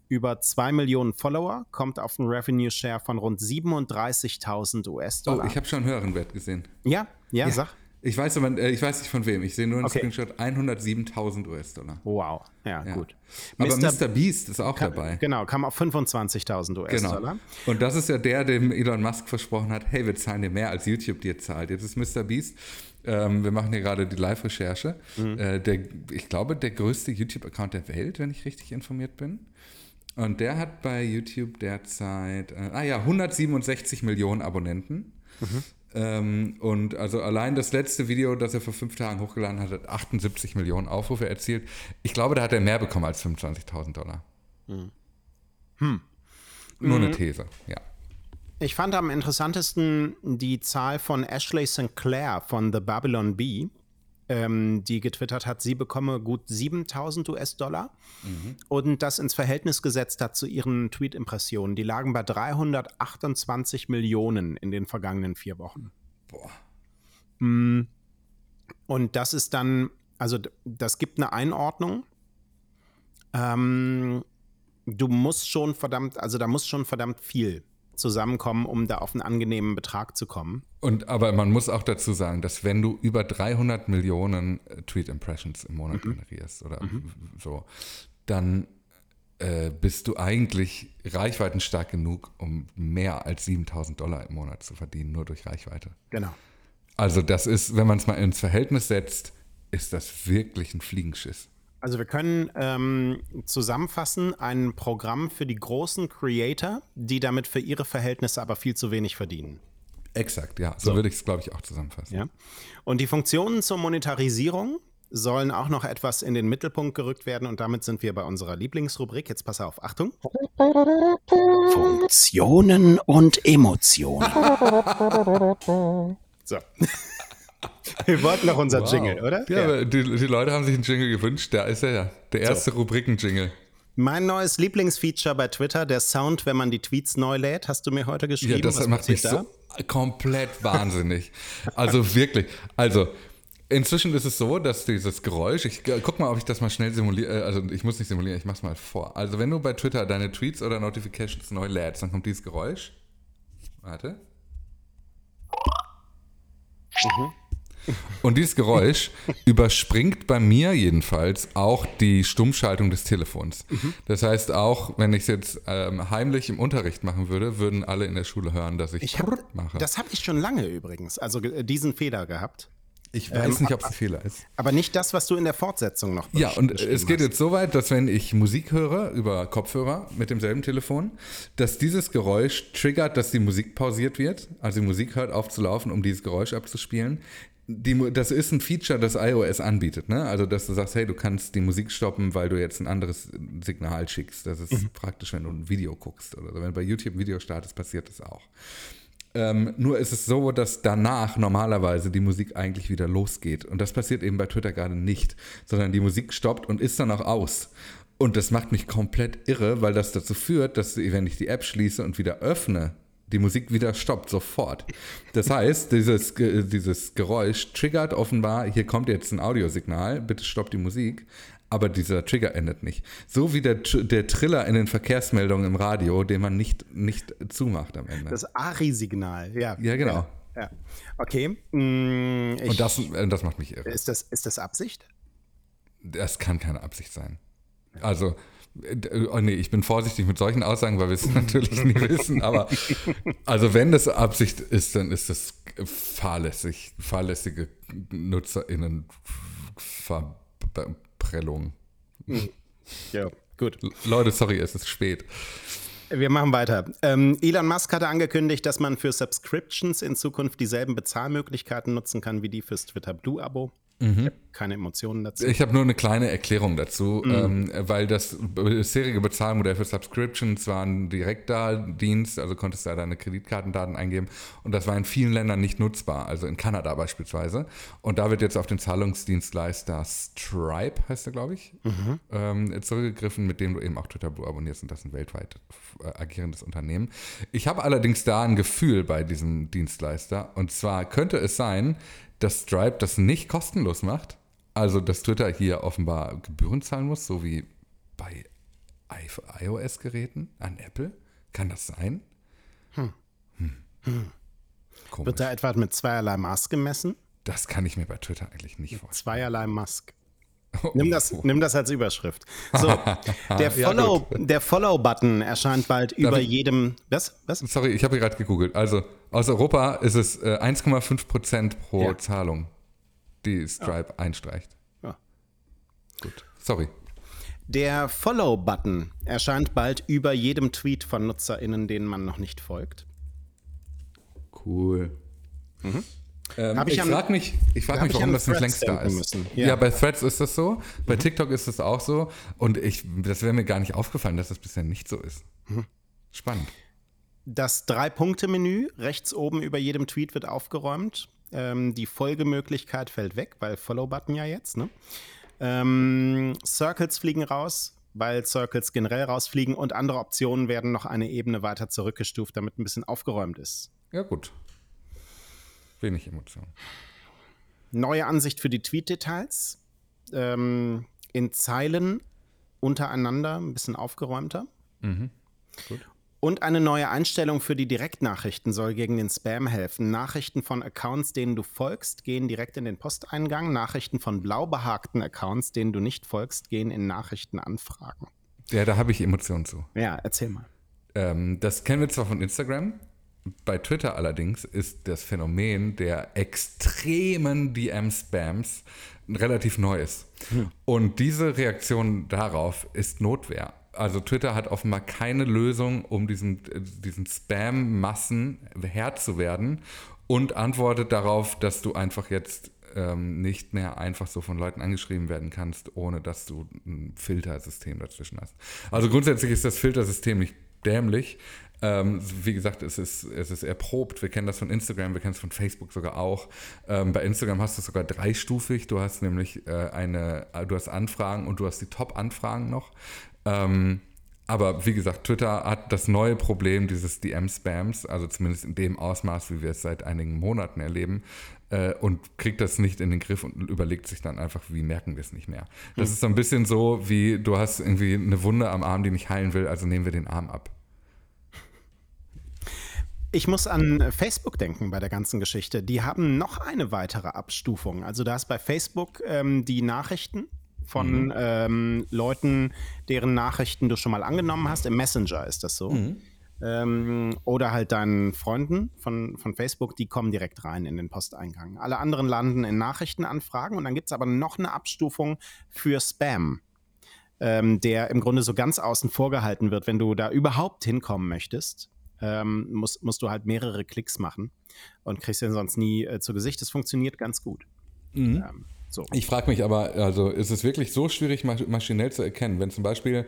über 2 Millionen Follower, kommt auf einen Revenue Share von rund 37.000 US-Dollar. Oh, ich habe schon einen höheren Wert gesehen. Ja, ja, ja. sag. Ich weiß aber, äh, ich weiß nicht von wem. Ich sehe nur einen okay. Screenshot 107.000 US-Dollar. Wow, ja, ja, gut. Aber Mr. Mr. Beast ist auch kam, dabei. Genau, kam auf 25.000 US-Dollar. Genau. Und das ist ja der, dem Elon Musk versprochen hat, hey, wir zahlen dir mehr als YouTube dir zahlt. Jetzt ist Mr. Beast, ähm, wir machen hier gerade die Live-Recherche, mhm. äh, der, ich glaube, der größte YouTube-Account der Welt, wenn ich richtig informiert bin. Und der hat bei YouTube derzeit, äh, ah ja, 167 Millionen Abonnenten. Mhm. Ähm, und also allein das letzte Video, das er vor fünf Tagen hochgeladen hat, hat 78 Millionen Aufrufe erzielt. Ich glaube, da hat er mehr bekommen als 25.000 Dollar. Hm. Hm. Nur eine hm. These, ja. Ich fand am interessantesten die Zahl von Ashley Sinclair von The Babylon Bee ähm, die getwittert hat, sie bekomme gut 7000 US-Dollar mhm. und das ins Verhältnis gesetzt hat zu ihren Tweet-Impressionen. Die lagen bei 328 Millionen in den vergangenen vier Wochen. Boah. Mm. Und das ist dann, also das gibt eine Einordnung. Ähm, du musst schon verdammt, also da muss schon verdammt viel zusammenkommen, um da auf einen angenehmen Betrag zu kommen. Und aber man muss auch dazu sagen, dass wenn du über 300 Millionen äh, Tweet Impressions im Monat mhm. generierst oder mhm. so, dann äh, bist du eigentlich reichweitenstark genug, um mehr als 7000 Dollar im Monat zu verdienen, nur durch Reichweite. Genau. Also das ist, wenn man es mal ins Verhältnis setzt, ist das wirklich ein Fliegenschiss. Also wir können ähm, zusammenfassen, ein Programm für die großen Creator, die damit für ihre Verhältnisse aber viel zu wenig verdienen. Exakt, ja. So, so. würde ich es, glaube ich, auch zusammenfassen. Ja. Und die Funktionen zur Monetarisierung sollen auch noch etwas in den Mittelpunkt gerückt werden und damit sind wir bei unserer Lieblingsrubrik. Jetzt pass auf, Achtung. Funktionen und Emotionen. so. Wir wollten noch unser wow. Jingle, oder? Ja, ja. Die, die, Leute haben sich einen Jingle gewünscht. Der ist er ja. Der erste so. Rubriken-Jingle. Mein neues Lieblingsfeature bei Twitter, der Sound, wenn man die Tweets neu lädt, hast du mir heute geschrieben. Ja, das macht mich da? so komplett wahnsinnig. Also wirklich. Also, Inzwischen ist es so, dass dieses Geräusch, ich guck mal, ob ich das mal schnell simuliere, äh, also ich muss nicht simulieren, ich mach's mal vor. Also wenn du bei Twitter deine Tweets oder Notifications neu lädst, dann kommt dieses Geräusch. Warte. Mhm. Und dieses Geräusch überspringt bei mir jedenfalls auch die Stummschaltung des Telefons. Mhm. Das heißt, auch wenn ich es jetzt ähm, heimlich im Unterricht machen würde, würden alle in der Schule hören, dass ich, ich hab, mache. Das habe ich schon lange übrigens, also diesen Fehler gehabt. Ich weiß ähm, nicht, ob es ein Fehler ist. Aber nicht das, was du in der Fortsetzung noch Ja, und es geht hast. jetzt so weit, dass wenn ich Musik höre über Kopfhörer mit demselben Telefon, dass dieses Geräusch triggert, dass die Musik pausiert wird. Also die Musik hört auf zu laufen, um dieses Geräusch abzuspielen die, das ist ein Feature, das iOS anbietet, ne? Also, dass du sagst, hey, du kannst die Musik stoppen, weil du jetzt ein anderes Signal schickst. Das ist mhm. praktisch, wenn du ein Video guckst oder so. Wenn du bei YouTube ein Video startest, passiert das auch. Ähm, nur ist es so, dass danach normalerweise die Musik eigentlich wieder losgeht. Und das passiert eben bei Twitter gerade nicht, sondern die Musik stoppt und ist dann auch aus. Und das macht mich komplett irre, weil das dazu führt, dass wenn ich die App schließe und wieder öffne, die Musik wieder stoppt, sofort. Das heißt, dieses, dieses Geräusch triggert offenbar, hier kommt jetzt ein Audiosignal, bitte stoppt die Musik, aber dieser Trigger endet nicht. So wie der, der Triller in den Verkehrsmeldungen im Radio, den man nicht, nicht zumacht am Ende. Das ARI-Signal, ja. Ja, genau. Ja, ja. Okay. Mm, Und das, äh, das macht mich irre. Ist das, ist das Absicht? Das kann keine Absicht sein. Also, Oh nee, ich bin vorsichtig mit solchen Aussagen, weil wir es natürlich nie wissen. Aber also wenn das Absicht ist, dann ist das fahrlässig, fahrlässige NutzerInnen Verprellung. Hm. Ja, gut. Leute, sorry, es ist spät. Wir machen weiter. Ähm, Elon Musk hatte angekündigt, dass man für Subscriptions in Zukunft dieselben Bezahlmöglichkeiten nutzen kann wie die fürs Twitter Blue Abo. Mhm. Ich habe keine Emotionen dazu. Ich habe nur eine kleine Erklärung dazu, mhm. ähm, weil das bisherige Bezahlmodell für Subscriptions war ein Direktdienst, also konntest du da deine Kreditkartendaten eingeben und das war in vielen Ländern nicht nutzbar, also in Kanada beispielsweise. Und da wird jetzt auf den Zahlungsdienstleister Stripe, heißt der, glaube ich, mhm. ähm, zurückgegriffen, mit dem du eben auch Twitter Blue abonnierst und das ist ein weltweit äh, agierendes Unternehmen. Ich habe allerdings da ein Gefühl bei diesem Dienstleister und zwar könnte es sein, dass Stripe das nicht kostenlos macht. Also, dass Twitter hier offenbar Gebühren zahlen muss, so wie bei iOS-Geräten an Apple. Kann das sein? Hm. Hm. Hm. Wird da etwa mit zweierlei Maß gemessen? Das kann ich mir bei Twitter eigentlich nicht vorstellen. Zweierlei Musk. Nimm das, nimm das als Überschrift. So, der Follow, Follow-Button erscheint bald Darf über ich, jedem. Was? Was? Sorry, ich habe gerade gegoogelt. Also aus Europa ist es äh, 1,5 Prozent pro ja. Zahlung, die Stripe ja. einstreicht. Ja. Gut. Sorry. Der Follow-Button erscheint bald über jedem Tweet von NutzerInnen, denen man noch nicht folgt. Cool. Mhm. Ähm, ich, ich frage mich, ich frag mich warum das nicht längst da ist. Ja. ja. bei Threads ist das so, bei mhm. TikTok ist das auch so und ich, das wäre mir gar nicht aufgefallen, dass das bisher nicht so ist. Mhm. Spannend. Das Drei-Punkte-Menü rechts oben über jedem Tweet wird aufgeräumt. Ähm, die Folgemöglichkeit fällt weg, weil Follow-Button ja jetzt. Ne? Ähm, Circles fliegen raus, weil Circles generell rausfliegen und andere Optionen werden noch eine Ebene weiter zurückgestuft, damit ein bisschen aufgeräumt ist. Ja, gut. Wenig Emotion. Neue Ansicht für die Tweet-Details. Ähm, in Zeilen untereinander ein bisschen aufgeräumter. Mhm. Gut. Und eine neue Einstellung für die Direktnachrichten soll gegen den Spam helfen. Nachrichten von Accounts, denen du folgst, gehen direkt in den Posteingang. Nachrichten von blau behagten Accounts, denen du nicht folgst, gehen in Nachrichtenanfragen. Ja, da habe ich Emotionen zu. Ja, erzähl mal. Ähm, das kennen wir zwar von Instagram, bei Twitter allerdings ist das Phänomen der extremen DM-Spams relativ neues. Hm. Und diese Reaktion darauf ist Notwehr. Also Twitter hat offenbar keine Lösung, um diesen, diesen Spam-Massen Herr zu werden und antwortet darauf, dass du einfach jetzt ähm, nicht mehr einfach so von Leuten angeschrieben werden kannst, ohne dass du ein Filtersystem dazwischen hast. Also grundsätzlich ist das Filtersystem nicht dämlich, ähm, wie gesagt, es ist, es ist erprobt. Wir kennen das von Instagram, wir kennen es von Facebook sogar auch. Ähm, bei Instagram hast du es sogar dreistufig. Du hast nämlich äh, eine, du hast Anfragen und du hast die Top-Anfragen noch. Ähm, aber wie gesagt, Twitter hat das neue Problem dieses DM-Spams, also zumindest in dem Ausmaß, wie wir es seit einigen Monaten erleben, äh, und kriegt das nicht in den Griff und überlegt sich dann einfach, wie merken wir es nicht mehr. Das hm. ist so ein bisschen so, wie du hast irgendwie eine Wunde am Arm, die nicht heilen will, also nehmen wir den Arm ab. Ich muss an Facebook denken bei der ganzen Geschichte. Die haben noch eine weitere Abstufung. Also da ist bei Facebook ähm, die Nachrichten von mhm. ähm, Leuten, deren Nachrichten du schon mal angenommen hast. Im Messenger ist das so. Mhm. Ähm, oder halt deinen Freunden von, von Facebook, die kommen direkt rein in den Posteingang. Alle anderen landen in Nachrichtenanfragen und dann gibt es aber noch eine Abstufung für Spam, ähm, der im Grunde so ganz außen vor gehalten wird, wenn du da überhaupt hinkommen möchtest ähm, musst, musst du halt mehrere Klicks machen und kriegst den sonst nie äh, zu Gesicht. Das funktioniert ganz gut. Mhm. Ähm, so. Ich frage mich aber, also ist es wirklich so schwierig maschinell zu erkennen, wenn zum Beispiel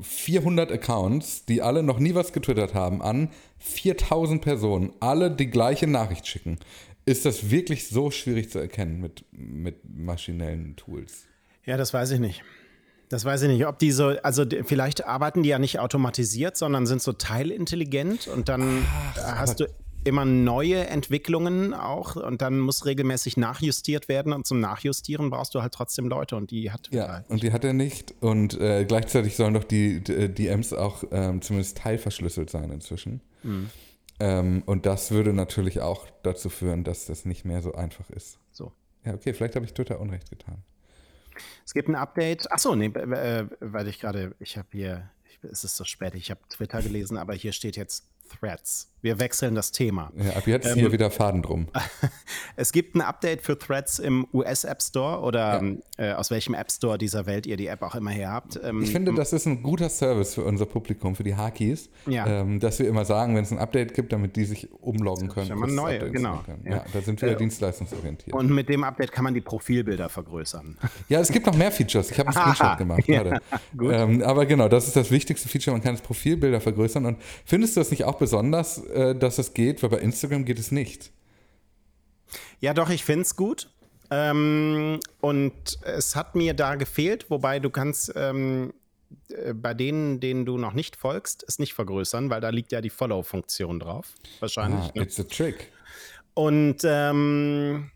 400 Accounts, die alle noch nie was getwittert haben, an 4000 Personen alle die gleiche Nachricht schicken. Ist das wirklich so schwierig zu erkennen mit, mit maschinellen Tools? Ja, das weiß ich nicht. Das weiß ich nicht, ob die so, also vielleicht arbeiten die ja nicht automatisiert, sondern sind so teilintelligent und dann Ach, hast du immer neue Entwicklungen auch und dann muss regelmäßig nachjustiert werden und zum Nachjustieren brauchst du halt trotzdem Leute und die hat ja halt und die hat er nicht und äh, gleichzeitig sollen doch die, die DMs auch ähm, zumindest teilverschlüsselt sein inzwischen mhm. ähm, und das würde natürlich auch dazu führen, dass das nicht mehr so einfach ist. So. Ja, okay, vielleicht habe ich Twitter Unrecht getan. Es gibt ein Update. Achso, nee, äh, weil ich gerade, ich habe hier, es ist so spät, ich habe Twitter gelesen, aber hier steht jetzt Threads. Wir wechseln das Thema. Ja, ab jetzt ähm, hier wieder Faden drum. es gibt ein Update für Threads im US App Store oder ja. äh, aus welchem App Store dieser Welt ihr die App auch immer her habt. Ähm, ich finde, das ist ein guter Service für unser Publikum, für die Hakis, ja. ähm, dass wir immer sagen, wenn es ein Update gibt, damit die sich umloggen können. Wenn man neu, genau. Ja. da sind wir äh, dienstleistungsorientiert. Und mit dem Update kann man die Profilbilder vergrößern. Ja, es gibt noch mehr Features. Ich habe einen Screenshot gemacht gerade. Ähm, aber genau, das ist das wichtigste Feature. Man kann das Profilbilder vergrößern. Und findest du das nicht auch besonders, äh, dass es geht? weil bei Instagram geht es nicht. Ja, doch, ich finde es gut. Ähm, und es hat mir da gefehlt, wobei du kannst ähm, äh, bei denen, denen du noch nicht folgst, es nicht vergrößern, weil da liegt ja die Follow-Funktion drauf. Wahrscheinlich. Ah, ne? It's a trick. Und ähm,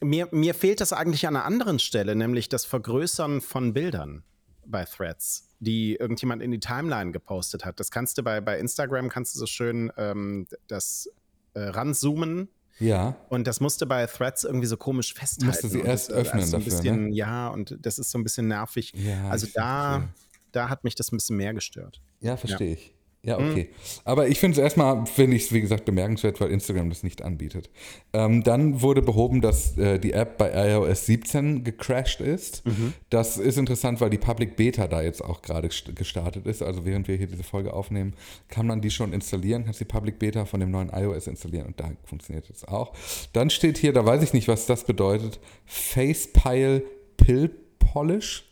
mir, mir fehlt das eigentlich an einer anderen Stelle, nämlich das Vergrößern von Bildern bei Threads die irgendjemand in die Timeline gepostet hat. Das kannst du bei, bei Instagram, kannst du so schön ähm, das äh, ranzoomen Ja. Und das musste bei Threads irgendwie so komisch festhalten. Musste sie erst öffnen so ein dafür, bisschen, ne? Ja, und das ist so ein bisschen nervig. Ja, also da, verstehe. da hat mich das ein bisschen mehr gestört. Ja, verstehe ich. Ja, okay. Aber ich finde es erstmal, finde ich es, wie gesagt, bemerkenswert, weil Instagram das nicht anbietet. Ähm, dann wurde behoben, dass äh, die App bei iOS 17 gecrashed ist. Das ist interessant, weil die Public Beta da jetzt auch gerade gest- gestartet ist. Also während wir hier diese Folge aufnehmen, kann man die schon installieren, kannst die Public Beta von dem neuen iOS installieren und da funktioniert es auch. Dann steht hier, da weiß ich nicht, was das bedeutet, Facepile Pill Polish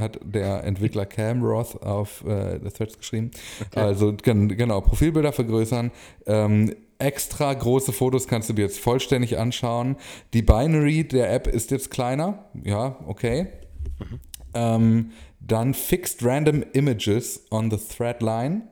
hat der Entwickler Cam Roth auf äh, The Threads geschrieben. Also gen genau, Profilbilder vergrößern. Ähm, extra große Fotos kannst du dir jetzt vollständig anschauen. Die Binary der App ist jetzt kleiner. Ja, okay. Ähm, dann Fixed Random Images on the Thread Line.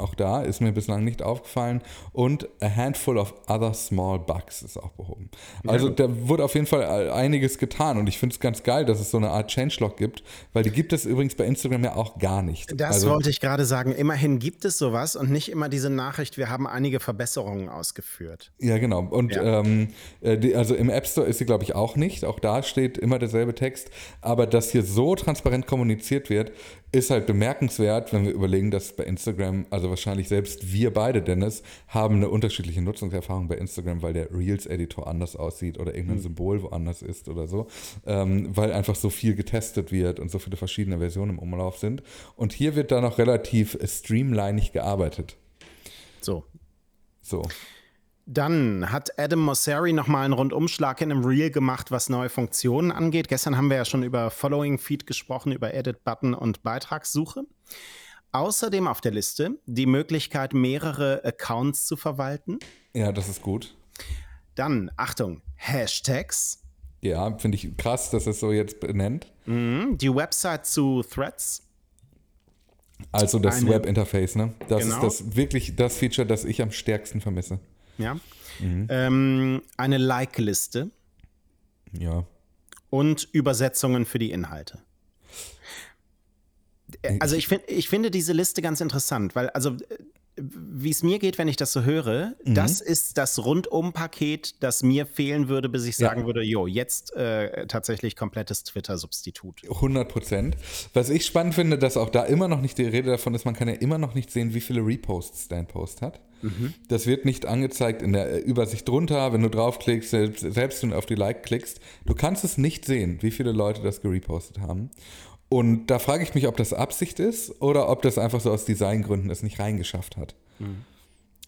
Auch da ist mir bislang nicht aufgefallen. Und a handful of other small bugs ist auch behoben. Also da wurde auf jeden Fall einiges getan. Und ich finde es ganz geil, dass es so eine Art Changelog gibt, weil die gibt es übrigens bei Instagram ja auch gar nicht. Das also, wollte ich gerade sagen. Immerhin gibt es sowas und nicht immer diese Nachricht, wir haben einige Verbesserungen ausgeführt. Ja, genau. Und Ja. Ähm, äh, die, also im App Store ist sie, glaube ich, auch nicht. Auch da steht immer derselbe Text. Aber dass hier so transparent kommuniziert wird, ist halt bemerkenswert, wenn wir überlegen, dass bei Instagram, also wahrscheinlich selbst wir beide, Dennis, haben eine unterschiedliche Nutzungserfahrung bei Instagram, weil der Reels-Editor anders aussieht oder irgendein Symbol woanders ist oder so. Ähm, weil einfach so viel getestet wird und so viele verschiedene Versionen im Umlauf sind. Und hier wird da noch relativ streamlinig gearbeitet. So. So. Dann hat Adam Mosseri nochmal einen Rundumschlag in einem Reel gemacht, was neue Funktionen angeht. Gestern haben wir ja schon über Following Feed gesprochen, über Edit Button und Beitragssuche. Außerdem auf der Liste die Möglichkeit, mehrere Accounts zu verwalten. Ja, das ist gut. Dann, Achtung, Hashtags. Ja, finde ich krass, dass es so jetzt benennt. Mhm, Die Website zu Threads. Also das Webinterface, ne? Das Genau. ist das wirklich das Feature, das ich am stärksten vermisse. Ja. Ähm, eine Like-Liste Ja. und Übersetzungen für die Inhalte. Äh, Also ich, find, ich finde diese Liste ganz interessant, weil also äh, wie es mir geht, wenn ich das so höre, das ist das Rundum-Paket, das mir fehlen würde, bis ich Ja. sagen würde, jo, jetzt äh, tatsächlich komplettes Twitter-Substitut. 100 Prozent. Was ich spannend finde, dass auch da immer noch nicht die Rede davon ist, man kann ja immer noch nicht sehen, wie viele Reposts dein Post hat. Das wird nicht angezeigt in der äh, Übersicht drunter, wenn du draufklickst, selbst, selbst wenn du auf die Like klickst. Du kannst es nicht sehen, wie viele Leute das gerepostet haben. Und da frage ich mich, ob das Absicht ist oder ob das einfach so aus Designgründen es nicht reingeschafft hat.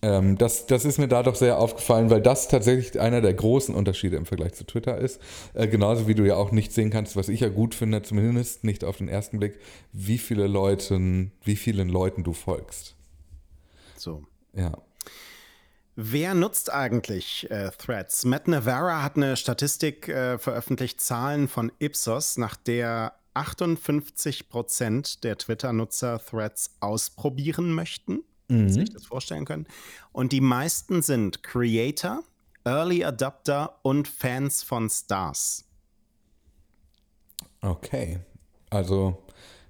Ähm, das, das ist mir da doch sehr aufgefallen, weil das tatsächlich einer der großen Unterschiede im Vergleich zu Twitter ist. Äh, genauso wie du ja auch nicht sehen kannst, was ich ja gut finde, zumindest nicht auf den ersten Blick, wie viele Leuten, wie vielen Leuten du folgst. So. Ja. Wer nutzt eigentlich äh, Threads? Matt Navarra hat eine Statistik äh, veröffentlicht, Zahlen von Ipsos, nach der 58 Prozent der Twitter-Nutzer Threads ausprobieren möchten, sich das vorstellen können. Und die meisten sind Creator, Early Adopter und Fans von Stars. Okay. Also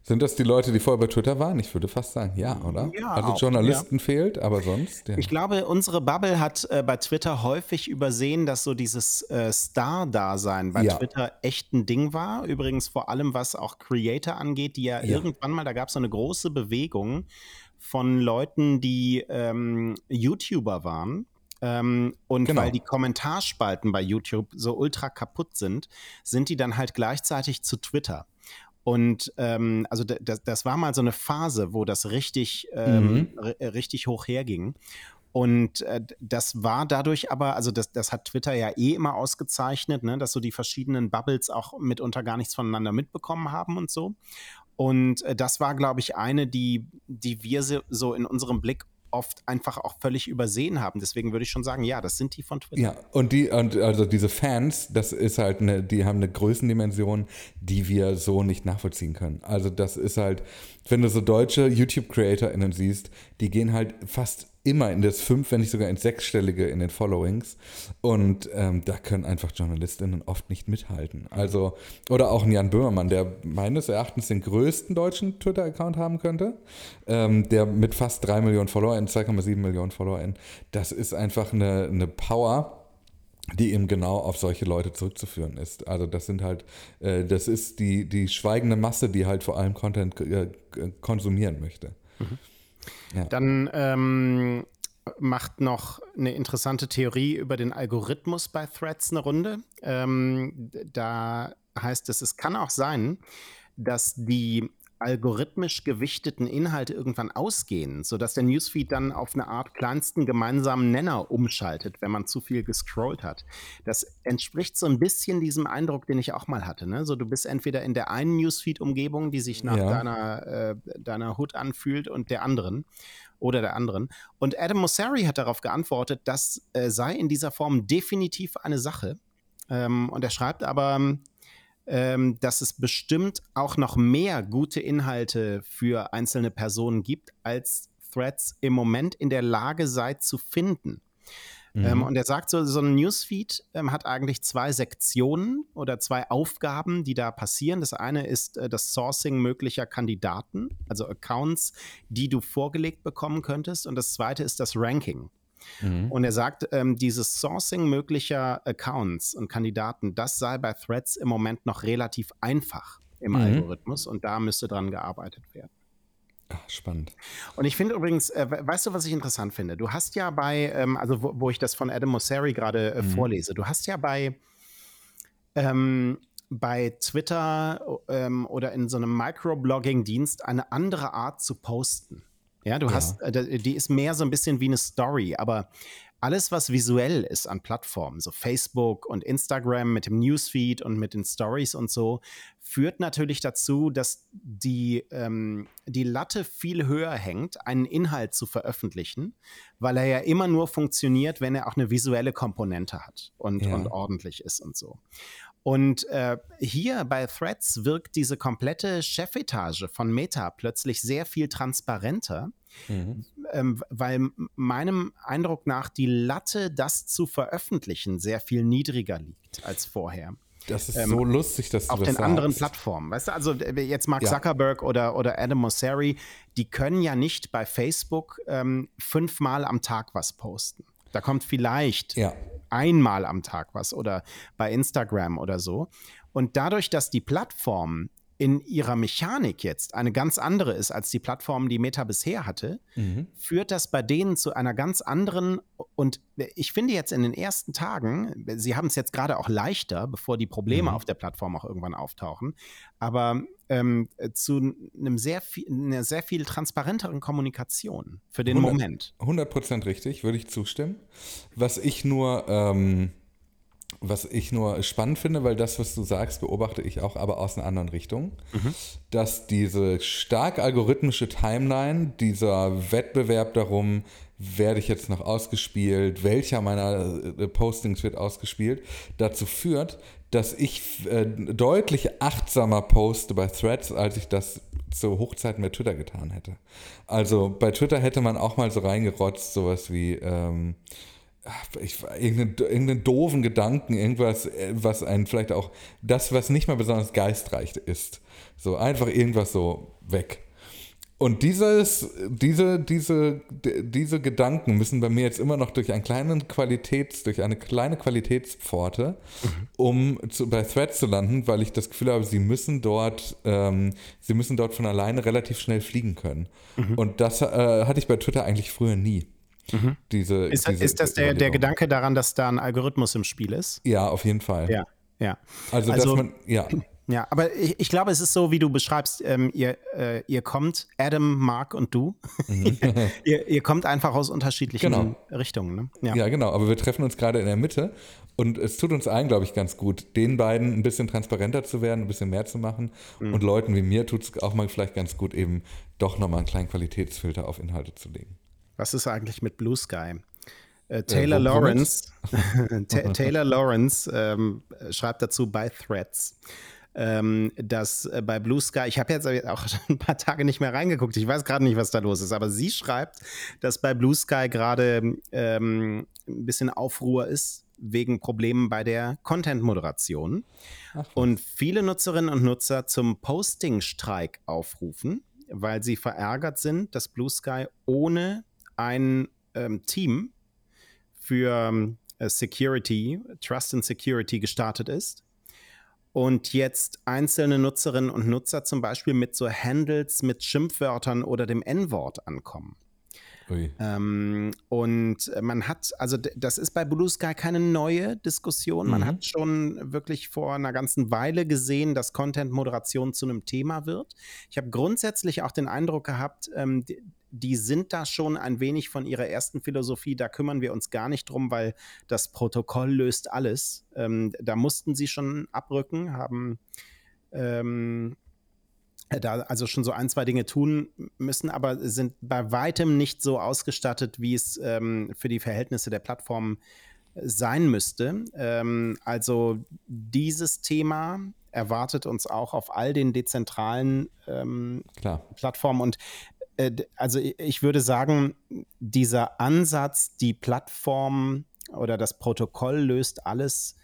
sind das die Leute, die vorher bei Twitter waren? Ich würde fast sagen, ja, oder? Ja, also auch, Journalisten fehlt, aber sonst. Ja. Ich glaube, unsere Bubble hat äh, bei Twitter häufig übersehen, dass so dieses äh, Star-Dasein bei Ja. Twitter echt ein Ding war. Übrigens vor allem, was auch Creator angeht, die ja, Ja. irgendwann mal, da gab es so eine große Bewegung von Leuten, die ähm, YouTuber waren. Ähm, und Genau. weil die Kommentarspalten bei YouTube so ultra kaputt sind, sind die dann halt gleichzeitig zu Twitter. Und ähm, also das, das war mal so eine Phase, wo das richtig, ähm, ri- richtig hoch herging. Und äh, das war dadurch aber, also das, das hat Twitter ja eh immer ausgezeichnet, ne, dass so die verschiedenen Bubbles auch mitunter gar nichts voneinander mitbekommen haben und so. Und äh, das war, glaube ich, eine, die, die wir so in unserem Blick oft einfach auch völlig übersehen haben. Deswegen würde ich schon sagen, ja, das sind die von Twitter. Ja, und die, und also diese Fans, das ist halt eine, die haben eine Größendimension, die wir so nicht nachvollziehen können. Also das ist halt, wenn du so deutsche YouTube-CreatorInnen siehst, die gehen halt fast immer in das fünf, wenn nicht sogar ins sechsstellige in den Followings. Und ähm, da können einfach Journalistinnen oft nicht mithalten. Also, oder auch ein Jan Böhmermann, der meines Erachtens den größten deutschen Twitter-Account haben könnte, ähm, der mit fast drei Millionen FollowerInnen, 2,7 Millionen FollowerInnen, das ist einfach eine, eine Power die eben genau auf solche Leute zurückzuführen ist. Also das sind halt, äh, das ist die, die schweigende Masse, die halt vor allem Content äh, konsumieren möchte. Mhm. Dann ähm, macht noch eine interessante Theorie über den Algorithmus bei Threads eine Runde. Ähm, da heißt es, es kann auch sein, dass die algorithmisch gewichteten Inhalte irgendwann ausgehen, sodass der Newsfeed dann auf eine Art kleinsten gemeinsamen Nenner umschaltet, wenn man zu viel gescrollt hat. Das entspricht so ein bisschen diesem Eindruck, den ich auch mal hatte. Ne? So, du bist entweder in der einen Newsfeed-Umgebung, die sich nach ja. deiner, äh, deiner Hood anfühlt, und der anderen oder der anderen. Und Adam Mosseri hat darauf geantwortet, das äh, sei in dieser Form definitiv eine Sache. Ähm, und er schreibt aber, ähm, dass es bestimmt auch noch mehr gute Inhalte für einzelne Personen gibt, als Threads im Moment in der Lage seid zu finden. Ähm, mhm. Ähm, und er sagt so, so ein Newsfeed ähm, hat eigentlich zwei Sektionen oder zwei Aufgaben, die da passieren. Das eine ist äh, das Sourcing möglicher Kandidaten, also Accounts, die du vorgelegt bekommen könntest. Und das zweite ist das Ranking. Mhm. Und er sagt, ähm, dieses Sourcing möglicher Accounts und Kandidaten, das sei bei Threads im Moment noch relativ einfach im mhm. Algorithmus und da müsste dran gearbeitet werden. Ach, spannend. Und ich finde übrigens, äh, weißt du, was ich interessant finde? Du hast ja bei, ähm, also wo, wo, ich das von Adam Mosseri gerade äh, mhm. vorlese, du hast ja bei, ähm, bei Twitter ähm, oder in so einem Microblogging-Dienst eine andere Art zu posten. Ja, du ja. hast, äh, die ist mehr so ein bisschen wie eine Story, aber alles, was visuell ist an Plattformen, so Facebook und Instagram mit dem Newsfeed und mit den Stories und so, führt natürlich dazu, dass die, ähm, die Latte viel höher hängt, einen Inhalt zu veröffentlichen, weil er ja immer nur funktioniert, wenn er auch eine visuelle Komponente hat und, ja. und ordentlich ist und so. Und äh, hier bei Threads wirkt diese komplette Chefetage von Meta plötzlich sehr viel transparenter, mhm. ähm, weil meinem Eindruck nach die Latte, das zu veröffentlichen, sehr viel niedriger liegt als vorher. Das ist ähm, so lustig, dass du auf das den sagst. anderen Plattformen. Weißt du, also jetzt Mark ja. Zuckerberg oder, oder Adam Mosseri, die können ja nicht bei Facebook ähm, fünfmal am Tag was posten. Da kommt vielleicht ja einmal am Tag was oder bei Instagram oder so. Und dadurch, dass die Plattform in ihrer Mechanik jetzt eine ganz andere ist als die Plattform, die Meta bisher hatte, mhm. führt das bei denen zu einer ganz anderen und ich finde jetzt in den ersten Tagen, sie haben es jetzt gerade auch leichter, bevor die Probleme mhm. auf der Plattform auch irgendwann auftauchen, aber ähm, zu einem sehr viel, einer sehr viel transparenteren Kommunikation für den 100, Moment. 100 Prozent richtig, würde ich zustimmen. Was ich nur ähm was ich nur spannend finde, weil das, was du sagst, beobachte ich auch, aber aus einer anderen Richtung, mhm. dass diese stark algorithmische Timeline, dieser Wettbewerb darum, werde ich jetzt noch ausgespielt, welcher meiner äh, Postings wird ausgespielt, dazu führt, dass ich äh, deutlich achtsamer poste bei Threads, als ich das zu Hochzeiten bei Twitter getan hätte. Also bei Twitter hätte man auch mal so reingerotzt, sowas wie ähm, ich, irgendeinen, irgendeinen doofen Gedanken, irgendwas, was einen vielleicht auch, das, was nicht mal besonders geistreich ist. So einfach irgendwas so weg. Und dieses, diese, diese, diese Gedanken müssen bei mir jetzt immer noch durch einen kleinen Qualitäts, durch eine kleine Qualitätspforte, mhm. um zu, bei Threads zu landen, weil ich das Gefühl habe, sie müssen dort, ähm, sie müssen dort von alleine relativ schnell fliegen können. Mhm. Und das äh, hatte ich bei Twitter eigentlich früher nie. Mhm. Diese, ist, diese ist das der, der Gedanke daran, dass da ein Algorithmus im Spiel ist? Ja, auf jeden Fall. Ja, ja. Also, also dass man, ja. Ja, aber ich, ich, glaube, es ist so, wie du beschreibst, ähm, ihr, äh, ihr kommt, Adam, Mark und du, mhm. ihr, ihr, kommt einfach aus unterschiedlichen genau. Richtungen. Ne? Ja. ja, genau, aber wir treffen uns gerade in der Mitte und es tut uns allen, glaube ich, ganz gut, den beiden ein bisschen transparenter zu werden, ein bisschen mehr zu machen mhm. und Leuten wie mir tut es auch mal vielleicht ganz gut, eben doch nochmal einen kleinen Qualitätsfilter auf Inhalte zu legen. Was ist eigentlich mit Blue Sky? Äh, Taylor, äh, Lawrence, Taylor Lawrence ähm, schreibt dazu bei Threads. ähm, dass äh, bei Blue Sky, ich habe jetzt auch ein paar Tage nicht mehr reingeguckt, ich weiß gerade nicht, was da los ist, aber sie schreibt, dass bei Blue Sky gerade ähm, ein bisschen Aufruhr ist wegen Problemen bei der Content-Moderation. Und viele Nutzerinnen und Nutzer zum Posting-Streik aufrufen, weil sie verärgert sind, dass Blue Sky ohne ein ähm, Team für äh, Security, Trust and Security gestartet ist. Und jetzt einzelne Nutzerinnen und Nutzer zum Beispiel mit so Handles mit Schimpfwörtern oder dem N-Wort ankommen. Ähm, und man hat, also das ist bei Blue Sky keine neue Diskussion. Man mhm. hat schon wirklich vor einer ganzen Weile gesehen, dass Content-Moderation zu einem Thema wird. Ich habe grundsätzlich auch den Eindruck gehabt, ähm, die, die sind da schon ein wenig von ihrer ersten Philosophie, da kümmern wir uns gar nicht drum, weil das Protokoll löst alles. Ähm, da mussten sie schon abrücken, haben ähm, da also schon so ein, zwei Dinge tun müssen, aber sind bei weitem nicht so ausgestattet, wie es ähm, für die Verhältnisse der Plattform sein müsste. Ähm, also dieses Thema erwartet uns auch auf all den dezentralen ähm, Plattformen und äh, also ich würde sagen, dieser Ansatz, die Plattform oder das Protokoll löst alles,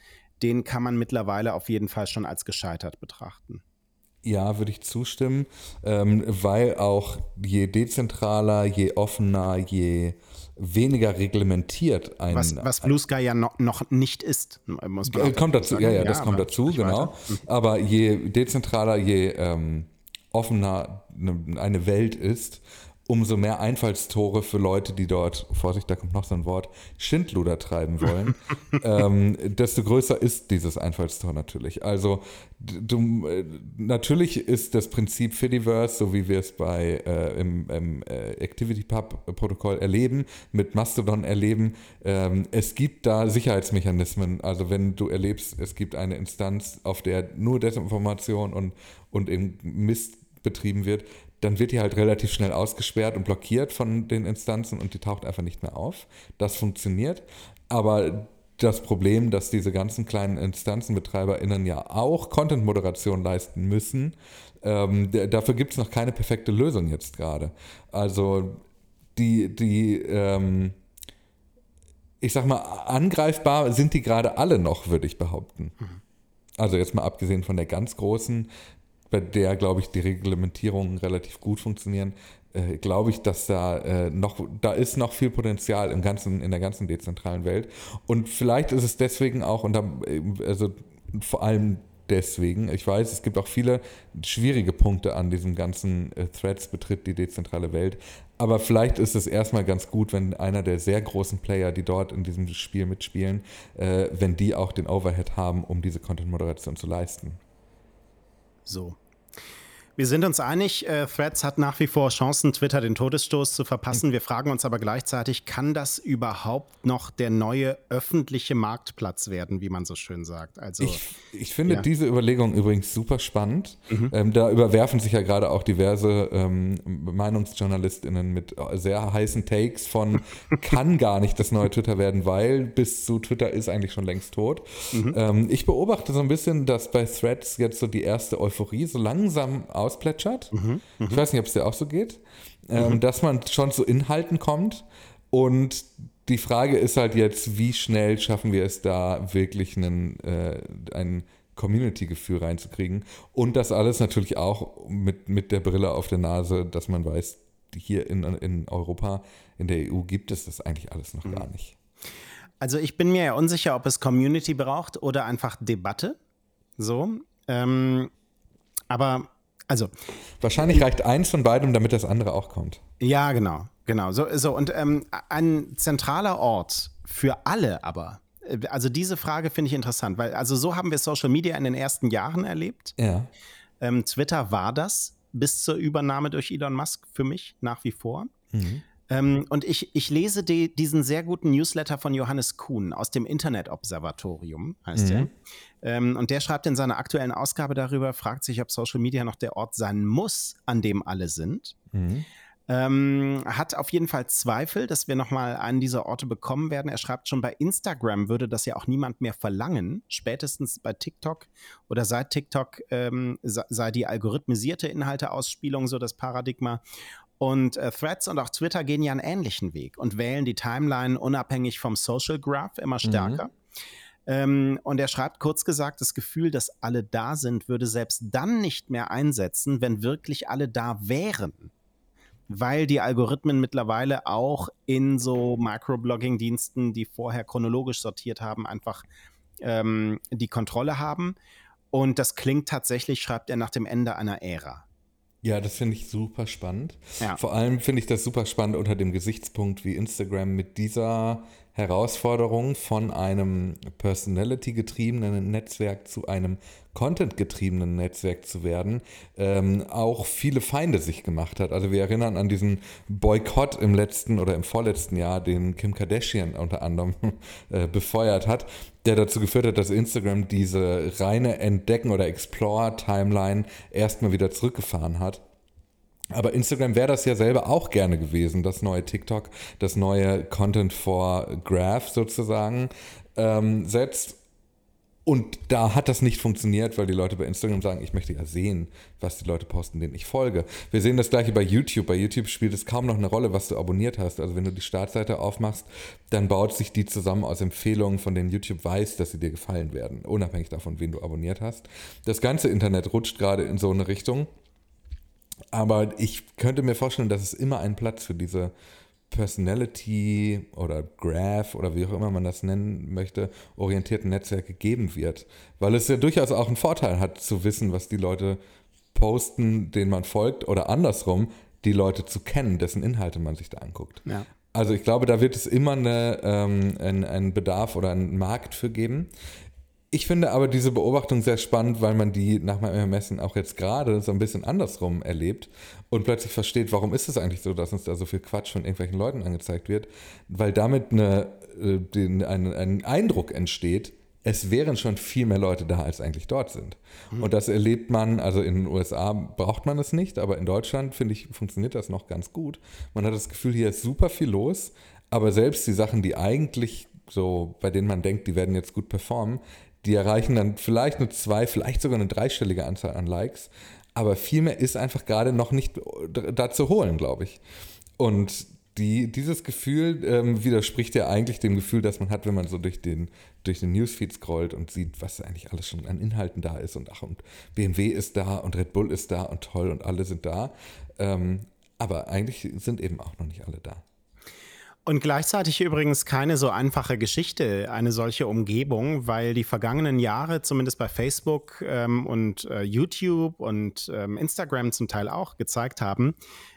den kann man mittlerweile auf jeden Fall schon als gescheitert betrachten. Ja, würde ich zustimmen, ähm, weil auch je dezentraler, je offener, je weniger reglementiert ein. Was, was Blue Sky ja noch, noch nicht ist. Muss man kommt dazu, sagen. ja, ja, das ja, kommt dazu, genau. Weiter. Aber je dezentraler, je ähm, offener eine, eine Welt ist, umso mehr Einfallstore für Leute, die dort, Vorsicht, da kommt noch so ein Wort, Schindluder treiben wollen, ähm, desto größer ist dieses Einfallstor natürlich. Also du, äh, natürlich ist das Prinzip Fediverse, so wie wir es bei äh, im, im äh, ActivityPub-Protokoll erleben, mit Mastodon erleben, ähm, es gibt da Sicherheitsmechanismen. Also wenn du erlebst, es gibt eine Instanz, auf der nur Desinformation und, und eben Mist betrieben wird, dann wird die halt relativ schnell ausgesperrt und blockiert von den Instanzen und die taucht einfach nicht mehr auf. Das funktioniert. Aber das Problem, dass diese ganzen kleinen InstanzenbetreiberInnen ja auch Content-Moderation leisten müssen, ähm, dafür gibt es noch keine perfekte Lösung jetzt gerade. Also die, die ähm, ich sag mal, angreifbar sind die gerade alle noch, würde ich behaupten. Mhm. Also jetzt mal abgesehen von der ganz großen, bei der, glaube ich, die Reglementierungen relativ gut funktionieren, äh, glaube ich, dass da äh, noch, da ist noch viel Potenzial im ganzen, in der ganzen dezentralen Welt. Und vielleicht ist es deswegen auch, und da, also vor allem deswegen, ich weiß, es gibt auch viele schwierige Punkte an diesem ganzen äh, Threads betritt die dezentrale Welt. Aber vielleicht ist es erstmal ganz gut, wenn einer der sehr großen Player, die dort in diesem Spiel mitspielen, äh, wenn die auch den Overhead haben, um diese Content-Moderation zu leisten. So. Wir sind uns einig, äh, Threads hat nach wie vor Chancen, Twitter den Todesstoß zu verpassen. Wir fragen uns aber gleichzeitig, kann das überhaupt noch der neue öffentliche Marktplatz werden, wie man so schön sagt? Also, ich, ich finde ja. diese Überlegung übrigens super spannend. Mhm. Ähm, da überwerfen sich ja gerade auch diverse ähm, MeinungsjournalistInnen mit sehr heißen Takes von, kann gar nicht das neue Twitter werden, weil bis zu Twitter ist eigentlich schon längst tot. Mhm. Ähm, ich beobachte so ein bisschen, dass bei Threads jetzt so die erste Euphorie so langsam aus rausplätschert. Mhm, ich weiß nicht, ob es dir auch so geht. Ähm, mhm. Dass man schon zu Inhalten kommt. Und die Frage ist halt jetzt, wie schnell schaffen wir es da wirklich einen, äh, ein Community-Gefühl reinzukriegen. Und das alles natürlich auch mit, mit der Brille auf der Nase, dass man weiß, hier in, in Europa, in der EU gibt es das eigentlich alles noch mhm. gar nicht. Also ich bin mir ja unsicher, ob es Community braucht oder einfach Debatte. So. Ähm, aber also. Wahrscheinlich reicht eins von beidem, damit das andere auch kommt. Ja, genau. Genau. So, so und ähm, ein zentraler Ort für alle aber. Äh, also diese Frage finde ich interessant, weil also so haben wir Social Media in den ersten Jahren erlebt. Ja. Ähm, Twitter war das bis zur Übernahme durch Elon Musk für mich nach wie vor. Mhm. Ähm, und ich, ich lese die, diesen sehr guten Newsletter von Johannes Kuhn aus dem Internet-Observatorium, heißt mhm. der. Ähm, und der schreibt in seiner aktuellen Ausgabe darüber, fragt sich, ob Social Media noch der Ort sein muss, an dem alle sind. Mhm. Ähm, hat auf jeden Fall Zweifel, dass wir nochmal einen dieser Orte bekommen werden. Er schreibt schon, bei Instagram würde das ja auch niemand mehr verlangen. Spätestens bei TikTok oder seit TikTok ähm, sei die algorithmisierte Inhalteausspielung so das Paradigma. Und äh, Threads und auch Twitter gehen ja einen ähnlichen Weg und wählen die Timeline unabhängig vom Social Graph immer mhm. stärker. Mhm. Ähm, und er schreibt kurz gesagt, das Gefühl, dass alle da sind, würde selbst dann nicht mehr einsetzen, wenn wirklich alle da wären weil die Algorithmen mittlerweile auch in so Microblogging-Diensten, die vorher chronologisch sortiert haben, einfach ähm, die Kontrolle haben. Und das klingt tatsächlich, schreibt er, nach dem Ende einer Ära. Ja, das finde ich super spannend. Ja. Vor allem finde ich das super spannend unter dem Gesichtspunkt, wie Instagram mit dieser Herausforderung von einem Personality-getriebenen Netzwerk zu einem Content-getriebenen Netzwerk zu werden, ähm, auch viele Feinde sich gemacht hat. Also wir erinnern an diesen Boykott im letzten oder im vorletzten Jahr, den Kim Kardashian unter anderem äh, befeuert hat, der dazu geführt hat, dass Instagram diese reine Entdecken- oder Explore-Timeline erstmal wieder zurückgefahren hat. Aber Instagram wäre das ja selber auch gerne gewesen, das neue TikTok, das neue Content for Graph sozusagen ähm, setzt. Und da hat das nicht funktioniert, weil die Leute bei Instagram sagen, ich möchte ja sehen, was die Leute posten, denen ich folge. Wir sehen das gleiche bei YouTube. Bei YouTube spielt es kaum noch eine Rolle, was du abonniert hast. Also wenn du die Startseite aufmachst, dann baut sich die zusammen aus Empfehlungen, von denen YouTube weiß, dass sie dir gefallen werden, unabhängig davon, wen du abonniert hast. Das ganze Internet rutscht gerade in so eine Richtung. Aber ich könnte mir vorstellen, dass es immer einen Platz für diese Personality oder Graph oder wie auch immer man das nennen möchte, orientierten Netzwerke geben wird. Weil es ja durchaus auch einen Vorteil hat, zu wissen, was die Leute posten, denen man folgt, oder andersrum, die Leute zu kennen, dessen Inhalte man sich da anguckt. Ja. Also ich glaube, da wird es immer eine, ähm, einen Bedarf oder einen Markt für geben. Ich finde aber diese Beobachtung sehr spannend, weil man die nach meinem Ermessen auch jetzt gerade so ein bisschen andersrum erlebt und plötzlich versteht, warum ist es eigentlich so, dass uns da so viel Quatsch von irgendwelchen Leuten angezeigt wird, weil damit eine, äh, den, ein, ein Eindruck entsteht, es wären schon viel mehr Leute da, als eigentlich dort sind. Mhm. Und das erlebt man, also in den USA braucht man es nicht, aber in Deutschland, finde ich, funktioniert das noch ganz gut. Man hat das Gefühl, hier ist super viel los, aber selbst die Sachen, die eigentlich so, bei denen man denkt, die werden jetzt gut performen, die erreichen dann vielleicht eine zwei, vielleicht sogar eine dreistellige Anzahl an Likes. Aber viel mehr ist einfach gerade noch nicht da zu holen, glaube ich. Und die, dieses Gefühl ähm, widerspricht ja eigentlich dem Gefühl, das man hat, wenn man so durch den, durch den Newsfeed scrollt und sieht, was eigentlich alles schon an Inhalten da ist. Und ach, und BMW ist da und Red Bull ist da und toll und alle sind da. Ähm, aber eigentlich sind eben auch noch nicht alle da. Und gleichzeitig übrigens keine so einfache Geschichte, eine solche Umgebung, weil die vergangenen Jahre, zumindest bei Facebook ähm, und äh, YouTube und ähm, Instagram zum Teil auch, gezeigt haben,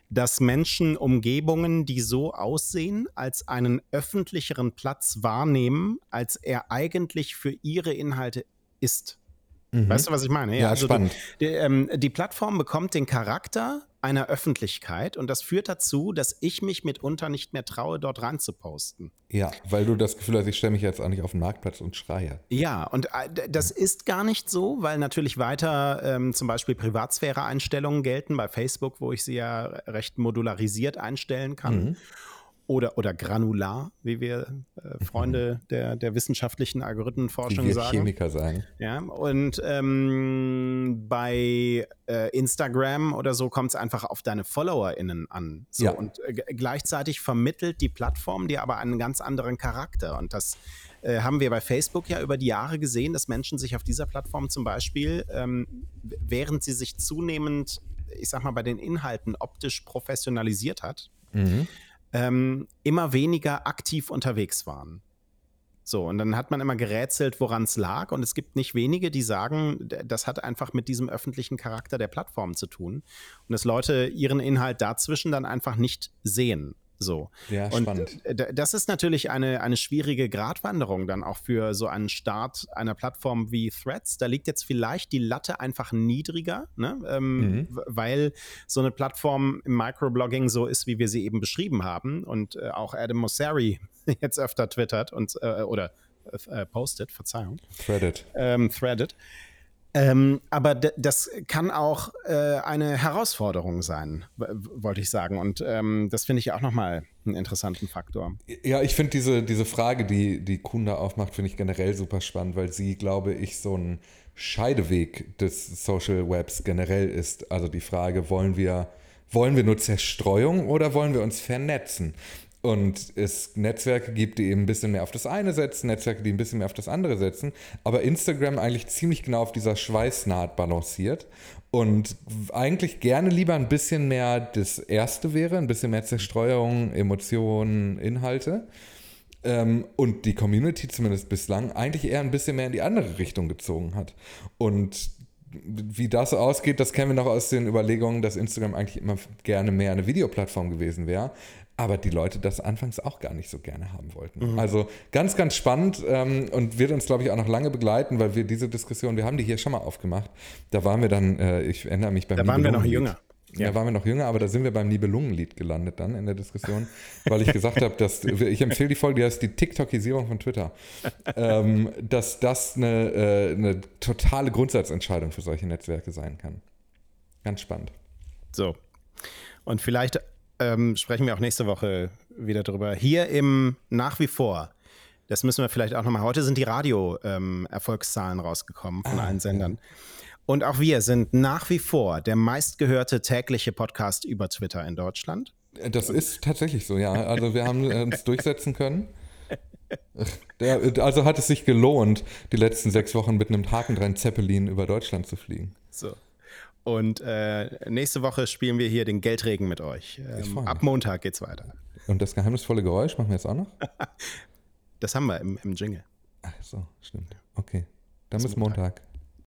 dass Menschen Umgebungen, die so aussehen, als einen öffentlicheren Platz wahrnehmen, als er eigentlich für ihre Inhalte ist. Mhm. Weißt du, was ich meine? Ja, ja also spannend. Die, die, ähm, die Plattform bekommt den Charakter einer Öffentlichkeit und das führt dazu, dass ich mich mitunter nicht mehr traue, dort rein zu posten. Ja, weil du das Gefühl hast, ich stelle mich jetzt auch nicht auf den Marktplatz und schreie. Ja, und äh, das ist gar nicht so, weil natürlich weiter ähm, zum Beispiel Privatsphäre-Einstellungen gelten bei Facebook, wo ich sie ja recht modularisiert einstellen kann. Mhm oder, oder granular, wie wir äh, Freunde mhm. der, der wissenschaftlichen Algorithmenforschung wie wir sagen. Chemiker sagen. Ja, und ähm, bei äh, Instagram oder so kommt es einfach auf deine FollowerInnen an. So, ja. Und äh, gleichzeitig vermittelt die Plattform dir aber einen ganz anderen Charakter. Und das äh, haben wir bei Facebook ja über die Jahre gesehen, dass Menschen sich auf dieser Plattform zum Beispiel, ähm, während sie sich zunehmend, ich sag mal, bei den Inhalten optisch professionalisiert hat, mhm ähm, immer weniger aktiv unterwegs waren. So, und dann hat man immer gerätselt, woran es lag. Und es gibt nicht wenige, die sagen, das hat einfach mit diesem öffentlichen Charakter der Plattform zu tun. Und dass Leute ihren Inhalt dazwischen dann einfach nicht sehen. So. Ja, und spannend. Das ist natürlich eine, eine schwierige Gratwanderung dann auch für so einen Start einer Plattform wie Threads. Da liegt jetzt vielleicht die Latte einfach niedriger, ne? ähm, mhm. weil so eine Plattform im Microblogging so ist, wie wir sie eben beschrieben haben. Und äh, auch Adam Mosseri jetzt öfter twittert und äh, oder äh, postet, Verzeihung. Threaded. Ähm, threaded. Ähm, aber das kann auch äh, eine Herausforderung sein, wollte ich sagen. Und ähm, das finde ich auch nochmal einen interessanten Faktor. Ja, ich finde diese, diese Frage, die, die Kuhn da aufmacht, finde ich generell super spannend, weil sie, glaube ich, so ein Scheideweg des Social Webs generell ist. Also die Frage, wollen wir, wollen wir nur Zerstreuung oder wollen wir uns vernetzen? Und es Netzwerke gibt, die eben ein bisschen mehr auf das eine setzen, Netzwerke, die ein bisschen mehr auf das andere setzen, aber Instagram eigentlich ziemlich genau auf dieser Schweißnaht balanciert und eigentlich gerne lieber ein bisschen mehr das Erste wäre, ein bisschen mehr Zerstreuung, Emotionen, Inhalte. Ähm, und die Community zumindest bislang eigentlich eher ein bisschen mehr in die andere Richtung gezogen hat. Und wie das ausgeht, das kennen wir noch aus den Überlegungen, dass Instagram eigentlich immer gerne mehr eine Videoplattform gewesen wäre aber die Leute das anfangs auch gar nicht so gerne haben wollten. Mhm. Also ganz, ganz spannend ähm, und wird uns, glaube ich, auch noch lange begleiten, weil wir diese Diskussion, wir haben die hier schon mal aufgemacht. Da waren wir dann, äh, ich erinnere mich beim Da waren wir noch jünger. Ja. Da waren wir noch jünger, aber da sind wir beim Nibelungenlied gelandet dann in der Diskussion, weil ich gesagt habe, dass ich empfehle die Folge, die heißt die TikTokisierung von Twitter, ähm, dass das eine, äh, eine totale Grundsatzentscheidung für solche Netzwerke sein kann. Ganz spannend. So. Und vielleicht ähm, sprechen wir auch nächste Woche wieder drüber. Hier im nach wie vor, das müssen wir vielleicht auch nochmal, heute sind die Radio-Erfolgszahlen ähm, rausgekommen von ah, allen Sendern. Und auch wir sind nach wie vor der meistgehörte tägliche Podcast über Twitter in Deutschland. Das ist tatsächlich so, ja. Also wir haben uns durchsetzen können. also hat es sich gelohnt, die letzten sechs Wochen mit einem Haken Zeppelin über Deutschland zu fliegen. So. Und äh, nächste Woche spielen wir hier den Geldregen mit euch. Ähm, ab Montag geht's weiter. Und das geheimnisvolle Geräusch machen wir jetzt auch noch? das haben wir im, im Jingle. Ach so, stimmt. Okay. Dann bis, Montag. Montag.